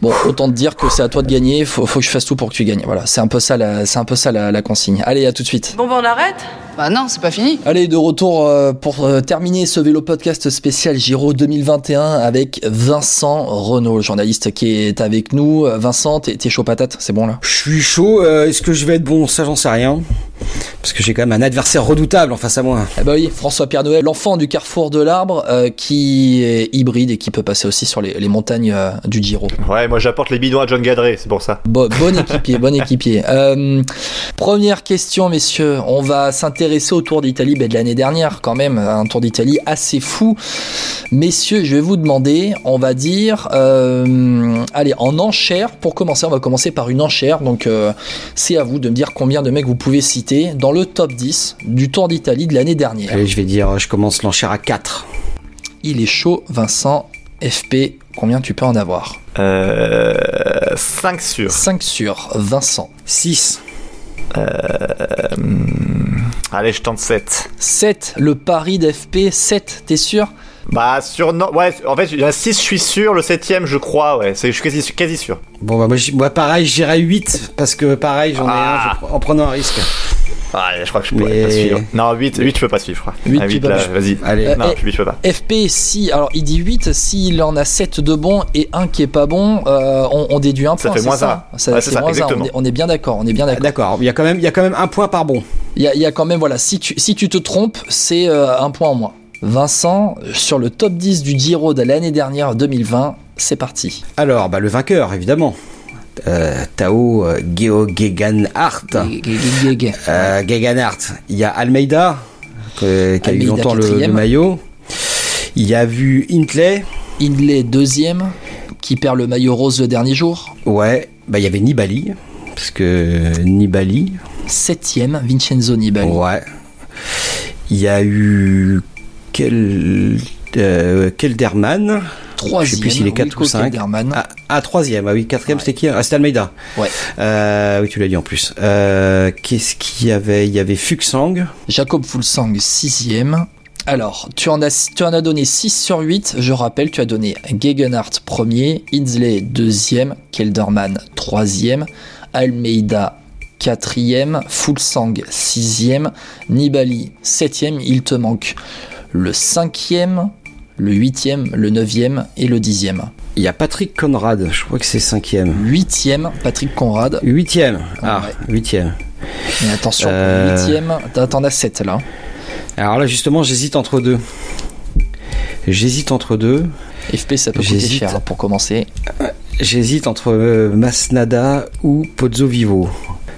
Bon, autant te dire que c'est à toi de gagner, faut, faut que je fasse tout pour que tu gagnes. Voilà, c'est un peu ça la, c'est un peu ça la, la consigne. Allez, à tout de suite. Bon, bah on arrête? Bah non, c'est pas fini. Allez, de retour euh, pour euh, terminer ce vélo podcast spécial Giro 2021 avec Vincent Renault, journaliste qui est avec nous. Vincent, t'es t'es chaud patate, c'est bon là? Je suis chaud. euh, Est-ce que je vais être bon? Ça, j'en sais rien. Parce que j'ai quand même un adversaire redoutable en face à moi. Eh bah oui, François Pierre Noël, l'enfant du carrefour de l'arbre, euh, qui est hybride et qui peut passer aussi sur les, les montagnes euh, du Giro. Ouais, moi j'apporte les bidons à John Gadret, c'est pour ça. Bon, bon équipier, bon équipier. Euh, première question, messieurs. On va s'intéresser au Tour d'Italie ben, de l'année dernière, quand même. Un Tour d'Italie assez fou. Messieurs, je vais vous demander, on va dire, euh, allez, en enchère, pour commencer, on va commencer par une enchère. Donc, euh, c'est à vous de me dire combien de mecs vous pouvez citer dans le top 10 du Tour d'Italie de l'année dernière. Allez, je vais dire, je commence l'enchère à 4. Il est chaud, Vincent. FP, combien tu peux en avoir Euh, 5 sur. 5 sur. Vincent. 6. Euh, allez, je tente 7. 7. Le pari d'FP, 7, t'es sûr? Bah, sur. Non, ouais, en fait, il y en a 6, je suis sûr. Le 7ème, je crois, ouais. c'est- Je suis quasi, quasi sûr. Bon, bah, moi, pareil, j'irai 8. Parce que pareil, j'en ai Ah. un je- en prenant un risque. Ah, je crois que je pourrais Mais- pas suivre. Non, 8, 8 je peux pas suivre, je crois. Huit, Ah, tu 8, peux là, pas. vas-y. Allez. Euh, non, eh, 8, je peux pas. FP, si, alors il dit 8, s'il en a 7 de bons et un qui est pas bon, euh, on, on déduit un Ça point. fait c'est moins ça un. Ça, Ouais, c'est ça, moins un, exactement. On est, on est bien d'accord, on est bien d'accord. D'accord, il y a quand même, il y a quand même un point par bon. Il y a, il y a quand même, voilà, si tu, si tu te trompes, c'est euh, un point en moins. Vincent, sur le top 10 du Giro de l'année dernière 2020, c'est parti. Alors, bah, le vainqueur, évidemment. Euh, Tao euh, Geo Gegenhardt. Euh, Gegenhardt. Il y a Almeida, que- qui a eu longtemps le, maillot. Il y a vu Hintley. Hindley, deuxième, qui perd le maillot rose le dernier jour. Ouais, bah il y avait Nibali, parce que Nibali. Septième, Vincenzo Nibali. Ouais. Il y a eu quel euh, Kelderman. Troisième, Je sais plus s'il est 4 Wilco ou 5. Kelderman. Ah, ah, troisième, ah oui, quatrième c'était qui Ah, c'était Almeida. Ouais. Euh, oui, tu l'as dit en plus. Euh, Qu'est-ce qu'il y avait? Il y avait Fuxang. Jacob Fulsang, sixième. Alors, tu en, as, tu en as donné 6 sur 8. Je rappelle, tu as donné Gegenhardt premier, Insley deuxième, Kelderman troisième, Almeida quatrième, Fulsang sixième, Nibali septième. Il te manque le cinquième, le huitième, le neuvième et le dixième. Il y a Patrick Conrad, je crois que c'est cinquième. Huitième, Patrick Conrad. Huitième. Ah, Ouais. huitième. Mais attention, Euh. huitième, t'en- t'en as 7 là. Alors là, justement, j'hésite entre deux. J'hésite entre deux. FP, ça peut coûter cher hein, pour commencer. J'hésite entre euh, Masnada ou Pozzo Vivo.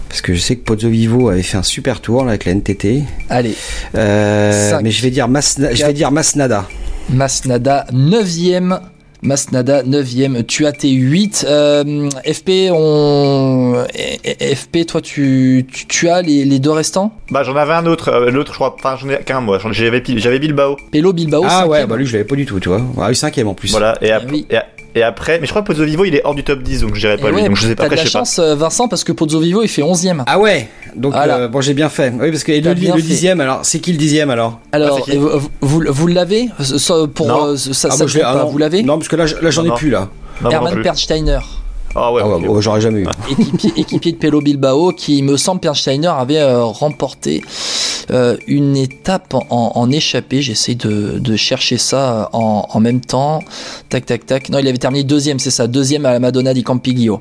Parce que je sais que Pozzo Vivo avait fait un super tour là, avec la NTT. Allez, Euh, mais je vais dire, Masna- je vais Quatre. dire Masnada. Masnada, 9ème. Masnada 9ème, tu as tes 8. Euh, FP, on... eh, FP, toi, tu, tu, tu as les, les deux restants? Bah j'en avais un autre, euh, l'autre je crois, enfin j'en ai qu'un moi, J'en- j'avais j'avais Bilbao. Pélo Bilbao, Ah ouais, bah lui je l'avais pas du tout, tu vois. Ah oui, cinquième en plus. Voilà, et, ap- oui. et, et après, mais je crois que Pozzo Vivo il est hors du top 10 donc je dirais Et pas lui, ouais, donc je sais pas, T'as de après la je sais pas. chance, euh, Vincent, parce que Pozzo Vivo, il fait 11ème. Ah ouais Donc Voilà. euh, bon j'ai bien fait. Oui parce que et le, le fait. dixième alors c'est qui le dixième alors? Alors, Ah, vous, vous, vous l'avez? Pour, Non. euh, Ça, Ah, ça je ah, non. Vous l'avez? Non parce que là, je- là j'en ai non. plus là. Herman plus. Ah ouais, Ah ouais, ok. bon, j'aurais jamais eu. équipier, équipier de Pelo Bilbao qui me semble Pernsteiner avait euh, remporté euh, une étape en, en échappée. J'essaie de, de chercher ça en, en même temps. Tac tac tac. Non il avait terminé deuxième c'est ça. Deuxième à la Madonna di Campiglio.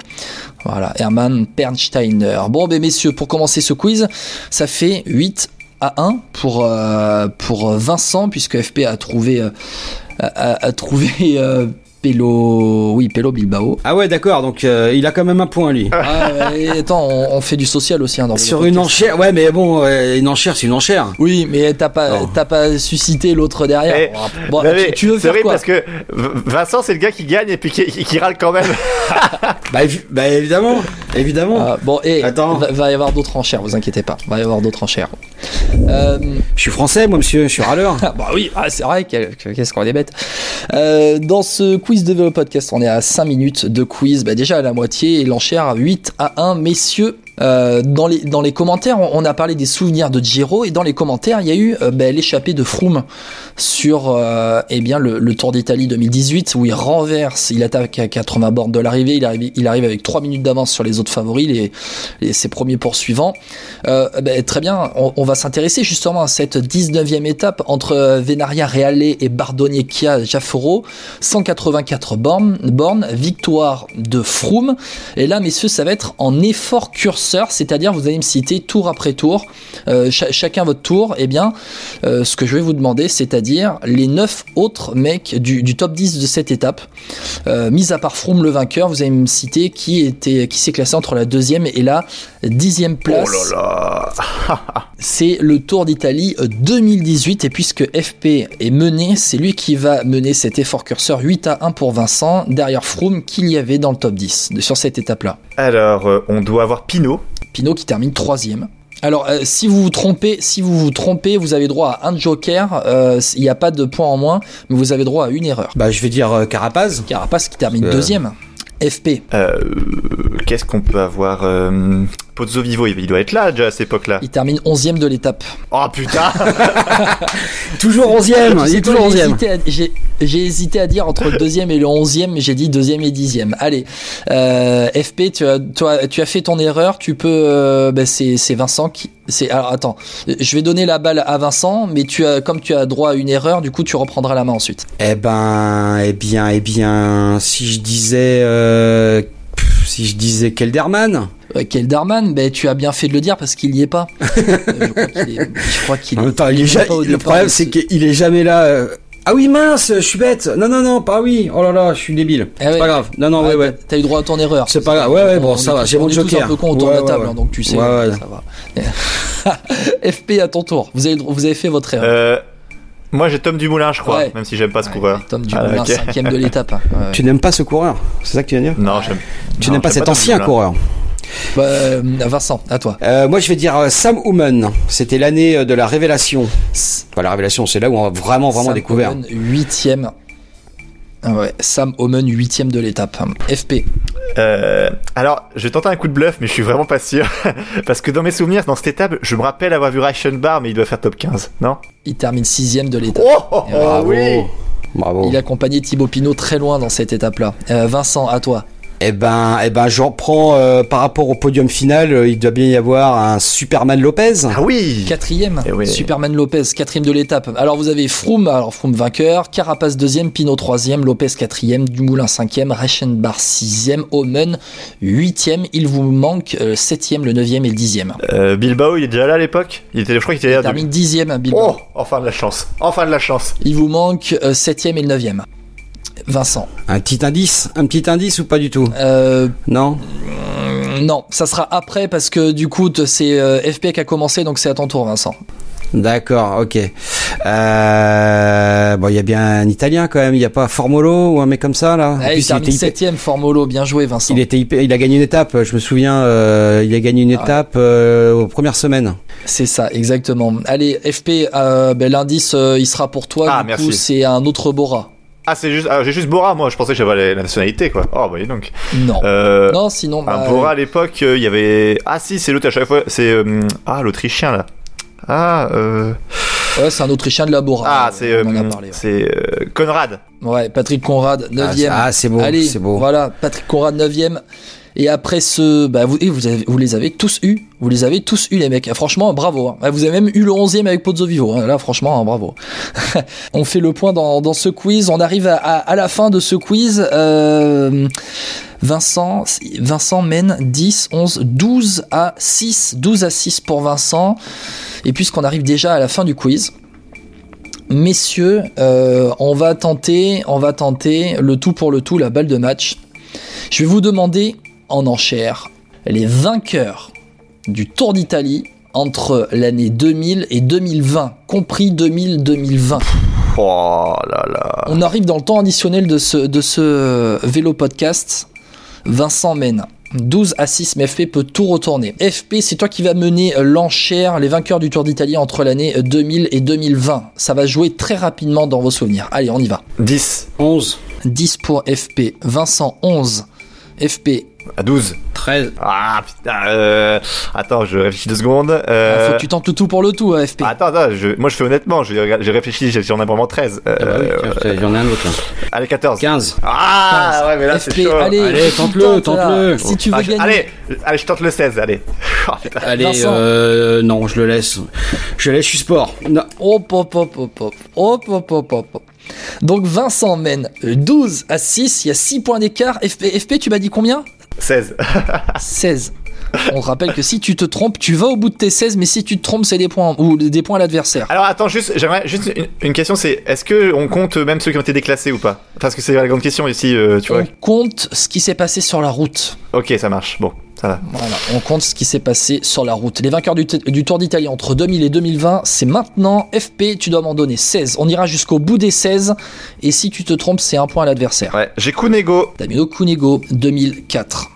Voilà Hermann Pernsteiner bon ben messieurs pour commencer ce quiz ça fait 8 à 1 pour, euh, pour Vincent puisque FP a trouvé euh, a, a- a trouvé euh, Pelo oui Pelo Bilbao Ah ouais d'accord donc euh, il a quand même un point lui. ah, attends, on, on fait du social aussi hein, dans le Sur une enchère, ouais mais bon une enchère c'est une enchère. Oui, mais t'as pas, t'as pas suscité l'autre derrière. Bon, tu- mais tu, veux c'est faire vrai quoi parce que Vincent c'est le gars qui gagne et puis qui, qui râle quand même. Bah, bah, évidemment, évidemment. Ah, Bon, et Attends. va, va y avoir d'autres enchères, vous inquiétez pas. Va y avoir d'autres enchères. Euh, Je suis français moi monsieur, je suis râleur. ah, bah oui, ah, c'est vrai, qu'est-ce qu'on est bête. Euh, dans ce quiz de vélo podcast, on est à 5 minutes de quiz, bah déjà à la moitié, et l'enchère à 8 à 1. Messieurs, euh, dans, les, dans les commentaires, on, a parlé des souvenirs de Giro, et dans les commentaires, il y a eu euh, bah, l'échappée de Froome sur euh, eh bien, le, Tour d'Italie 2018, où il renverse, il attaque à 80 bornes de l'arrivée, il arrive, il arrive avec 3 minutes d'avance sur les autres favoris, les, les- ses premiers poursuivants. Ben, très bien, on, va s'intéresser justement à cette 19e étape entre Venaria Reale et Bardonecchia Jafforo. 184 bornes, bornes, victoire de Froome. Et là, messieurs, ça va être en effort curseur, c'est-à-dire vous allez me citer tour après tour, euh, cha- chacun votre tour. Et bien, euh, ce que je vais vous demander, c'est-à-dire les 9 autres mecs du, du top 10 de cette étape. Euh, mis à part Froome, le vainqueur, vous allez me citer qui était, qui s'est classé entre la deuxième et la dixième place. Oh là là. C'est le Tour d'Italie euh, 2018 et puisque FP est mené, c'est lui qui va mener cet effort curseur 8 à 1 pour Vincent, derrière Froome qu'il y avait dans le top 10 de- sur cette étape-là. Alors euh, on doit avoir Pinot. Pinot qui termine troisième. Alors, euh, si vous vous trompez, si vous vous trompez, vous avez droit à un joker. euh, Il n'y a pas de point en moins, mais vous avez droit à une erreur. Bah je vais dire euh, Carapaz. Carapace qui termine Euh. deuxième. FP, Euh, Qu'est-ce qu'on peut avoir euh, Pozzo Vivo, il doit être là déjà à cette époque-là. il termine onzième de l'étape. Oh putain Toujours 11 Tu e sais il est toujours j'ai 11 e hésité à- J'ai j'ai hésité à dire entre le deuxième et le onzième, mais j'ai dit deuxième et dixième. Allez, euh, FP, tu as, toi, tu as fait ton erreur. Tu peux, c'est c'est Vincent qui. C'est alors attends, je vais donner la balle à Vincent, mais tu as comme tu as droit à une erreur, du coup tu reprendras la main ensuite. Eh ben, eh bien, eh bien, si je disais, euh, si je disais Kelderman. Euh, Kelderman, ben tu as bien fait de le dire parce qu'il y est pas. Euh, je crois qu'il est. Je crois En est- même temps, il est il est ja- pas au le problème, c'est ce- qu'il est jamais là. Ah oui, mince, je suis bête. Non, non, non, pas oui. Oh là là, je suis débile. Eh c'est ouais. pas grave. Non, non, ouais, Ah, ouais. T'as eu droit à ton erreur. C'est pas grave. Ouais, ouais, bon, On ça va. J'ai on mon joker. un peu con autour Ouais, de la table, ouais. hein, donc tu sais. Ouais, ouais. Ça va. FP à ton tour. Vous avez, vous avez fait votre erreur. Euh, Moi j'ai Tom Dumoulin, je crois, Ouais. même si j'aime pas ce coureur. Tom Ah, Dumoulin, ok. cinquième de l'étape. hein. Ouais. Tu n'aimes pas ce coureur C'est ça que tu viens de dire? Non, j'aime. Tu n'aimes pas cet ancien coureur Bah, euh, Vincent, à toi. Euh, moi, je vais dire euh, Sam Human. C'était l'année de la révélation. Enfin, la révélation, c'est là où on a vraiment, vraiment Sam découvert. Omen, huitième. Ah ouais, Sam Omen, huitième de l'étape. FP. Euh, alors, je vais tenter un coup de bluff, mais je suis vraiment pas sûr. Parce que dans mes souvenirs, dans cette étape, je me rappelle avoir vu Reichenbach, mais il doit faire top 15, non? Il termine sixième de l'étape. Oh, oh, oh, bravo. oui Bravo. Il a accompagné Thibaut Pinot très loin dans cette étape-là. Euh, Vincent, à toi. Eh ben, eh ben, j'en prends euh, par rapport au podium final. euh, il doit bien y avoir un Superman Lopez. Ah oui Quatrième, Eh oui. Superman Lopez, quatrième de l'étape. Alors vous avez Froome, alors Froome vainqueur, Carapace deuxième, Pinot troisième, Lopez quatrième, Dumoulin cinquième, Reichenbach sixième, Omen huitième. Il vous manque euh, septième, le neuvième et le dixième. Euh, Bilbao, il est déjà là à l'époque? Il était, Je crois qu'il était Il termine dixième, Bilbao. Oh Enfin de la chance Enfin de la chance Il vous manque euh, septième et le neuvième. Vincent. Un petit indice, un petit indice ou pas du tout Euh, Non. non, ça sera après parce que du coup c'est euh, FP qui a commencé donc c'est à ton tour Vincent. D'accord, ok. Euh, bon, il y a bien un Italien quand même. Il n'y a pas Formolo ou un mec comme ça là. En Ah, il plus, termine hyper- septième Formolo, bien joué Vincent. il était hyper- il a gagné une étape. Je me souviens, euh, il a gagné une Ah. étape euh, aux premières semaines. C'est ça, exactement. Allez, FP, euh, ben, l'indice, euh, il sera pour toi. Ah, du merci. coup, c'est un autre Bora. Ah, c'est juste, ah, j'ai juste Bora, moi. Je pensais que j'avais la, nationalité, quoi. Oh, bah, dis donc. Non. Euh, non, sinon. un bah, Bora à l'époque, euh, il y avait. Ah, si, c'est l'autre à chaque fois. C'est. euh, Ah, l'Autrichien, là. Ah, euh. Ouais, c'est un Autrichien de la Bora. Ah, c'est. on en a euh, parlé, ouais. C'est. euh, Conrad. Ouais, Patrick Conrad, 9 c'est- ah, c'est beau, Allez, c'est beau. Voilà, Patrick Conrad, 9 Et après ce. Bah, vous, les avez tous eu. Vous les avez tous eu, les mecs. Franchement, bravo. hein. Ah, Vous avez même eu le 11 avec Pozzo Vivo. hein. Là, franchement, hein, bravo. on fait le point dans, ce quiz. On arrive à la fin de ce quiz. Euh, Vincent, Vincent mène 10, 11, 12 à 6. 12 à 6 pour Vincent. Et puisqu'on arrive déjà à la fin du quiz, messieurs, euh, on va tenter, on va tenter le tout pour le tout, la balle de match. Je vais vous demander en enchère les vainqueurs du Tour d'Italie entre l'année 2000 et 2020, compris 2000-2020. Oh là là. On arrive dans le temps additionnel de ce, de ce vélo podcast. Vincent mène 12 à 6, mais FP peut tout retourner. FP, c'est toi qui vas mener l'enchère, les vainqueurs du Tour d'Italie entre l'année 2000 et 2020. Ça va jouer très rapidement dans vos souvenirs. Allez, on y va. 10. 11. 10 pour FP. Vincent, 11. FP. À 12. 13. Ah putain. Euh... Attends, je réfléchis deux secondes. Euh... Faut que tu tentes le tout pour le tout, hein, FP. Attends, attends, je... moi je fais honnêtement, je- j'ai réfléchi, j'en ai vraiment 13. Euh, Ah bah oui, tiens, j'en ai un autre là. Allez, 14. 15. Ah, ouais, mais là c'est FP, chaud. allez, Allez, tente-le, tente-le. Si tu veux Ah, je- gagner. Allez, allez, je tente le 16, allez. Oh. Allez, Vincent. euh, non, je le laisse. Je laisse, je suis sport. Non. Hop, hop, hop, hop, hop. Hop, hop, hop, hop, hop. Donc Vincent mène 12 à 6, il y a 6 points d'écart. FP, FP, tu m'as dit combien? 16. 16. On rappelle que si tu te trompes, tu vas au bout de tes 16, mais si tu te trompes, c'est des points ou des points à l'adversaire. Alors attends, juste, j'aimerais juste une, une question, c'est est-ce que on compte même ceux qui ont été déclassés ou pas? Parce que c'est la grande question ici, euh, tu vois. On compte ce qui s'est passé sur la route. Ok, ça marche. Bon, Voilà, on compte ce qui s'est passé sur la route. Les vainqueurs du, Tour d'Italie entre 2000 et 2020, c'est maintenant. FP, tu dois m'en donner 16. On ira jusqu'au bout des 16. Et si tu te trompes, c'est un point à l'adversaire. Ouais, j'ai Kunego, Damino Cunego, 2004.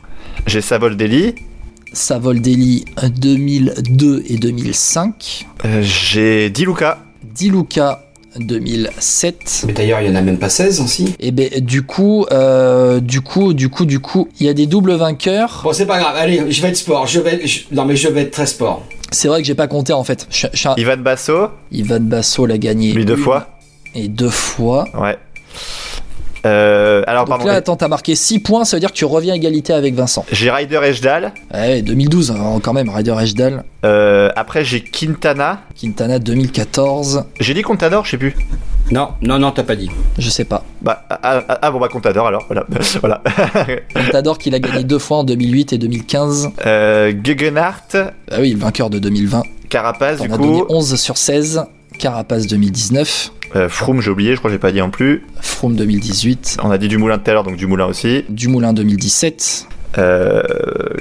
j'ai Savoldelli, Savoldelli, 2002 et 2005. euh, j'ai Diluca. Di Luca, 2007. Mais d'ailleurs, il y en a même pas 16 aussi. Et ben du coup, euh, du coup, du coup, du coup, il y a des doubles vainqueurs. Bon, c'est pas grave. Allez, je vais être sport. Je vais. je- Non, mais je vais être très sport. C'est vrai que j'ai pas compté en fait. Je- je- Ivan Basso, Ivan Basso l'a gagné. lui deux fois. Et deux fois. Ouais. Euh, alors, Donc pardon. là, attends, t'as marqué 6 points, ça veut dire que tu reviens à égalité avec Vincent. J'ai Ryder Ejdal. Ouais, 2012 hein, quand même, Ryder Ejdal. Euh, après, j'ai Quintana. Quintana 2014, J'ai dit Contador, je sais plus. Non, non, non, t'as pas dit. je sais pas. Bah, ah, ah, ah, bon, bah, Contador alors. Voilà. voilà. Contador qu'il a gagné deux fois en 2008 et 2015. euh, Guggenhardt, Ah oui, le vainqueur de 2020. Carapaz, On du a donné coup. 11 sur 16. Carapace 2019. Euh, Froome, j'ai oublié, je crois que j'ai pas dit non plus. Froome 2018. On a dit Dumoulin tout à l'heure, donc Dumoulin aussi. Dumoulin 2017. Euh,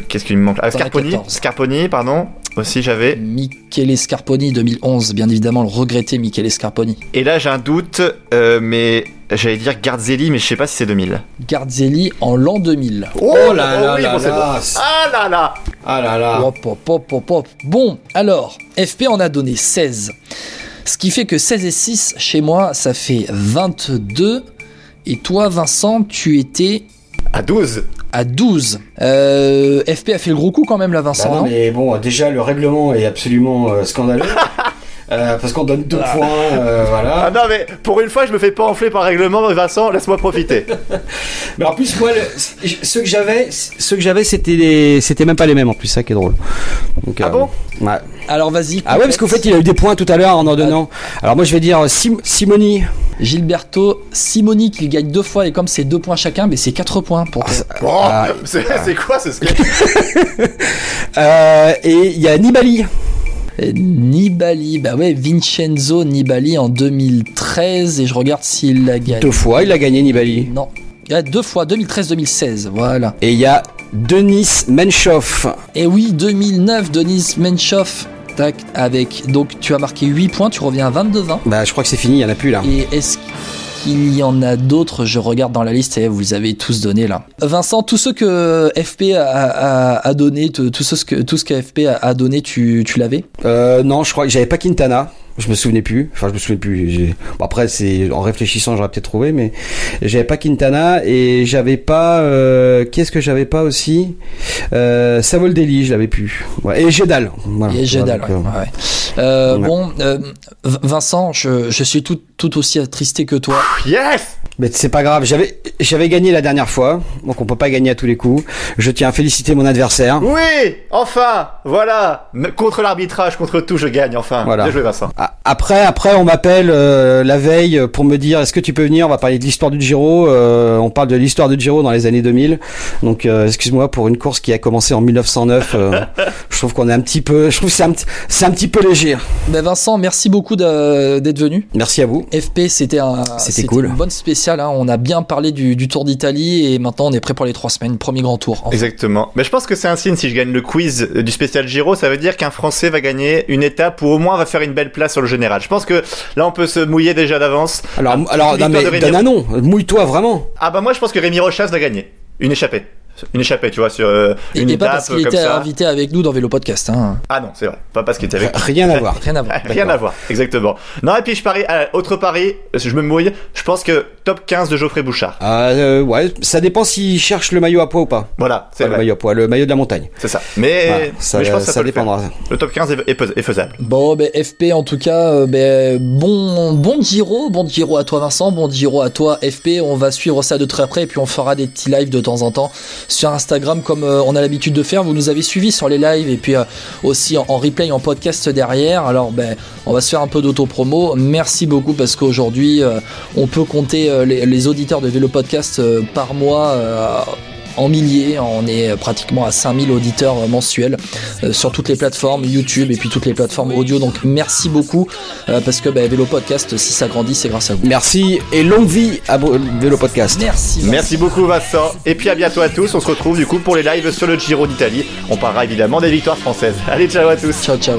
Qu'est-ce qu'il me manque Ah, Scarponi, 14. Scarponi, pardon. Aussi, j'avais. Michele Scarponi 2011. Bien évidemment, le regretté Michele Scarponi. Et là, j'ai un doute, euh, mais j'allais dire Garzelli, mais je sais pas si c'est 2000. Garzelli en l'an 2000. Oh, là là oui, là bon, c'est là. bon. Ah là là Ah là là. Hop, hop, hop, hop, hop. Bon, alors, FP en a donné 16. Ce qui fait que 16 et 6, chez moi, ça fait 22. Et toi, Vincent, tu étais À 12 à 12. Euh, FP a fait le gros coup quand même, là, Bah Vincent. non, non mais bon, déjà, le règlement est absolument euh, scandaleux. Euh, parce qu'on donne deux points, euh, Ah voilà. non, mais pour une fois, je me fais pas enfler par règlement, Vincent, laisse-moi profiter. Mais en plus, moi, le- ceux que j'avais, ceux que j'avais, c'était les- c'était même pas les mêmes en plus, ça qui est drôle. Donc, Ah euh, bon? Ouais. Alors, vas-y. Ah ouais, parce qu'au fait, il a eu des points tout à l'heure en en donnant. Alors moi, je vais dire euh, Sim- Simoni. Gilberto Simoni qui gagne deux fois, et comme c'est deux points chacun, mais c'est 4 points pour toi. Oh, Ah. c'est c'est quoi ce Euh, et il y a Nibali. Nibali, bah ouais, Vincenzo Nibali en 2013, et je regarde s'il l'a gagné. Deux fois, il a gagné Nibali. Non. Il y a deux fois, 2013-2016, voilà. Et il y a Denis Menchoff. Et oui, 2009, Denis Menchoff. Tac, avec. Donc, tu as marqué 8 points, tu reviens à 22-20. Bah, je crois que c'est fini, il y en a plus là. Et est-ce qu'il y en a d'autres? Je regarde dans la liste et vous les avez tous donnés là. Vincent, tous ceux que FP a, a, a donné, tout ce que, tout ce que FP a, a donné, tu, tu l'avais? Euh, non, je crois que j'avais pas Quintana. Je me souvenais plus. Enfin, je me souvenais plus. Bon, après, c'est en réfléchissant, j'aurais peut-être trouvé, mais j'avais pas Quintana et j'avais pas. Euh... Qu'est-ce que j'avais pas aussi? Euh, Savoldelli, je l'avais plus. Ouais. Et Gédal. Voilà. Et Gédal, Voilà, donc, ouais, ouais. Euh, Ouais. Bon, euh, Vincent, je, je suis tout, tout aussi attristé que toi. Yes Mais c'est pas grave, j'avais j'avais gagné la dernière fois, donc on peut pas gagner à tous les coups. Je tiens à féliciter mon adversaire. Oui Enfin Voilà Contre l'arbitrage, contre tout, je gagne, enfin. Voilà. Bien joué, Vincent. Après, après, on m'appelle euh, la veille pour me dire est-ce que tu peux venir? On va parler de l'histoire du Giro. euh, on parle de l'histoire du Giro dans les années 2000. Donc, euh, excuse-moi pour une course qui a commencé en 1909. euh, je trouve qu'on est un petit peu, je trouve que c'est un, petit- c'est un petit peu léger. Ben Vincent, merci beaucoup d'être venu. Merci à vous. FP, c'était un, C'était cool. une bonne spéciale. Hein. On a bien parlé du, du Tour d'Italie et maintenant on est prêt pour les trois semaines. Premier grand tour. Enfin. Exactement. Mais je pense que c'est un signe si je gagne le quiz du spécial Giro, ça veut dire qu'un Français va gagner une étape ou au moins va faire une belle place sur le général. Je pense que là on peut se mouiller déjà d'avance. Alors, alors, non, mais. Mouille-toi vraiment. Ah bah moi je pense que Rémi Rochas va gagner. Une échappée. Une échappée, tu vois, sur euh, Et, une et pas étape parce qu'il était ça. invité avec nous dans Vélo Podcast. Hein. Ah non, c'est vrai. Pas parce qu'il était avec Rien à voir. Rien à voir. Rien à voir, exactement. Non, et puis je parie, euh, autre pari, je me mouille, je pense que top 15 de Geoffrey Bouchard. Ah, euh, ouais, ça dépend s'il cherche le maillot à poids ou pas. Voilà, c'est le maillot à poids, le maillot de la montagne. C'est ça. Mais, Voilà, ça, mais je pense que ça, le dépendra. Le top 15 est, est fais- est faisable. Bon, ben FP en tout cas, ben, bon, bon Giro, bon Giro à toi Vincent, bon Giro à toi FP. On va suivre ça de très près et puis on fera des petits lives de temps en temps sur Instagram comme euh, on a l'habitude de faire. Vous nous avez suivis sur les lives et puis euh, aussi en, replay, en podcast derrière. Alors ben, on va se faire un peu d'auto-promo. Merci beaucoup parce qu'aujourd'hui, euh, on peut compter les, les auditeurs de Vélo Podcast par mois. En milliers, on est pratiquement à 5000 auditeurs mensuels euh, sur toutes les plateformes YouTube et puis toutes les plateformes audio. Donc merci beaucoup euh, parce que bah, Vélo Podcast, si ça grandit, c'est grâce à vous. Merci et longue vie à Vélo Podcast. Merci. Vincent. Merci beaucoup Vincent. Et puis à bientôt à tous. On se retrouve du coup pour les lives sur le Giro d'Italie. On parlera évidemment des victoires françaises. Allez, ciao à tous. Ciao, ciao.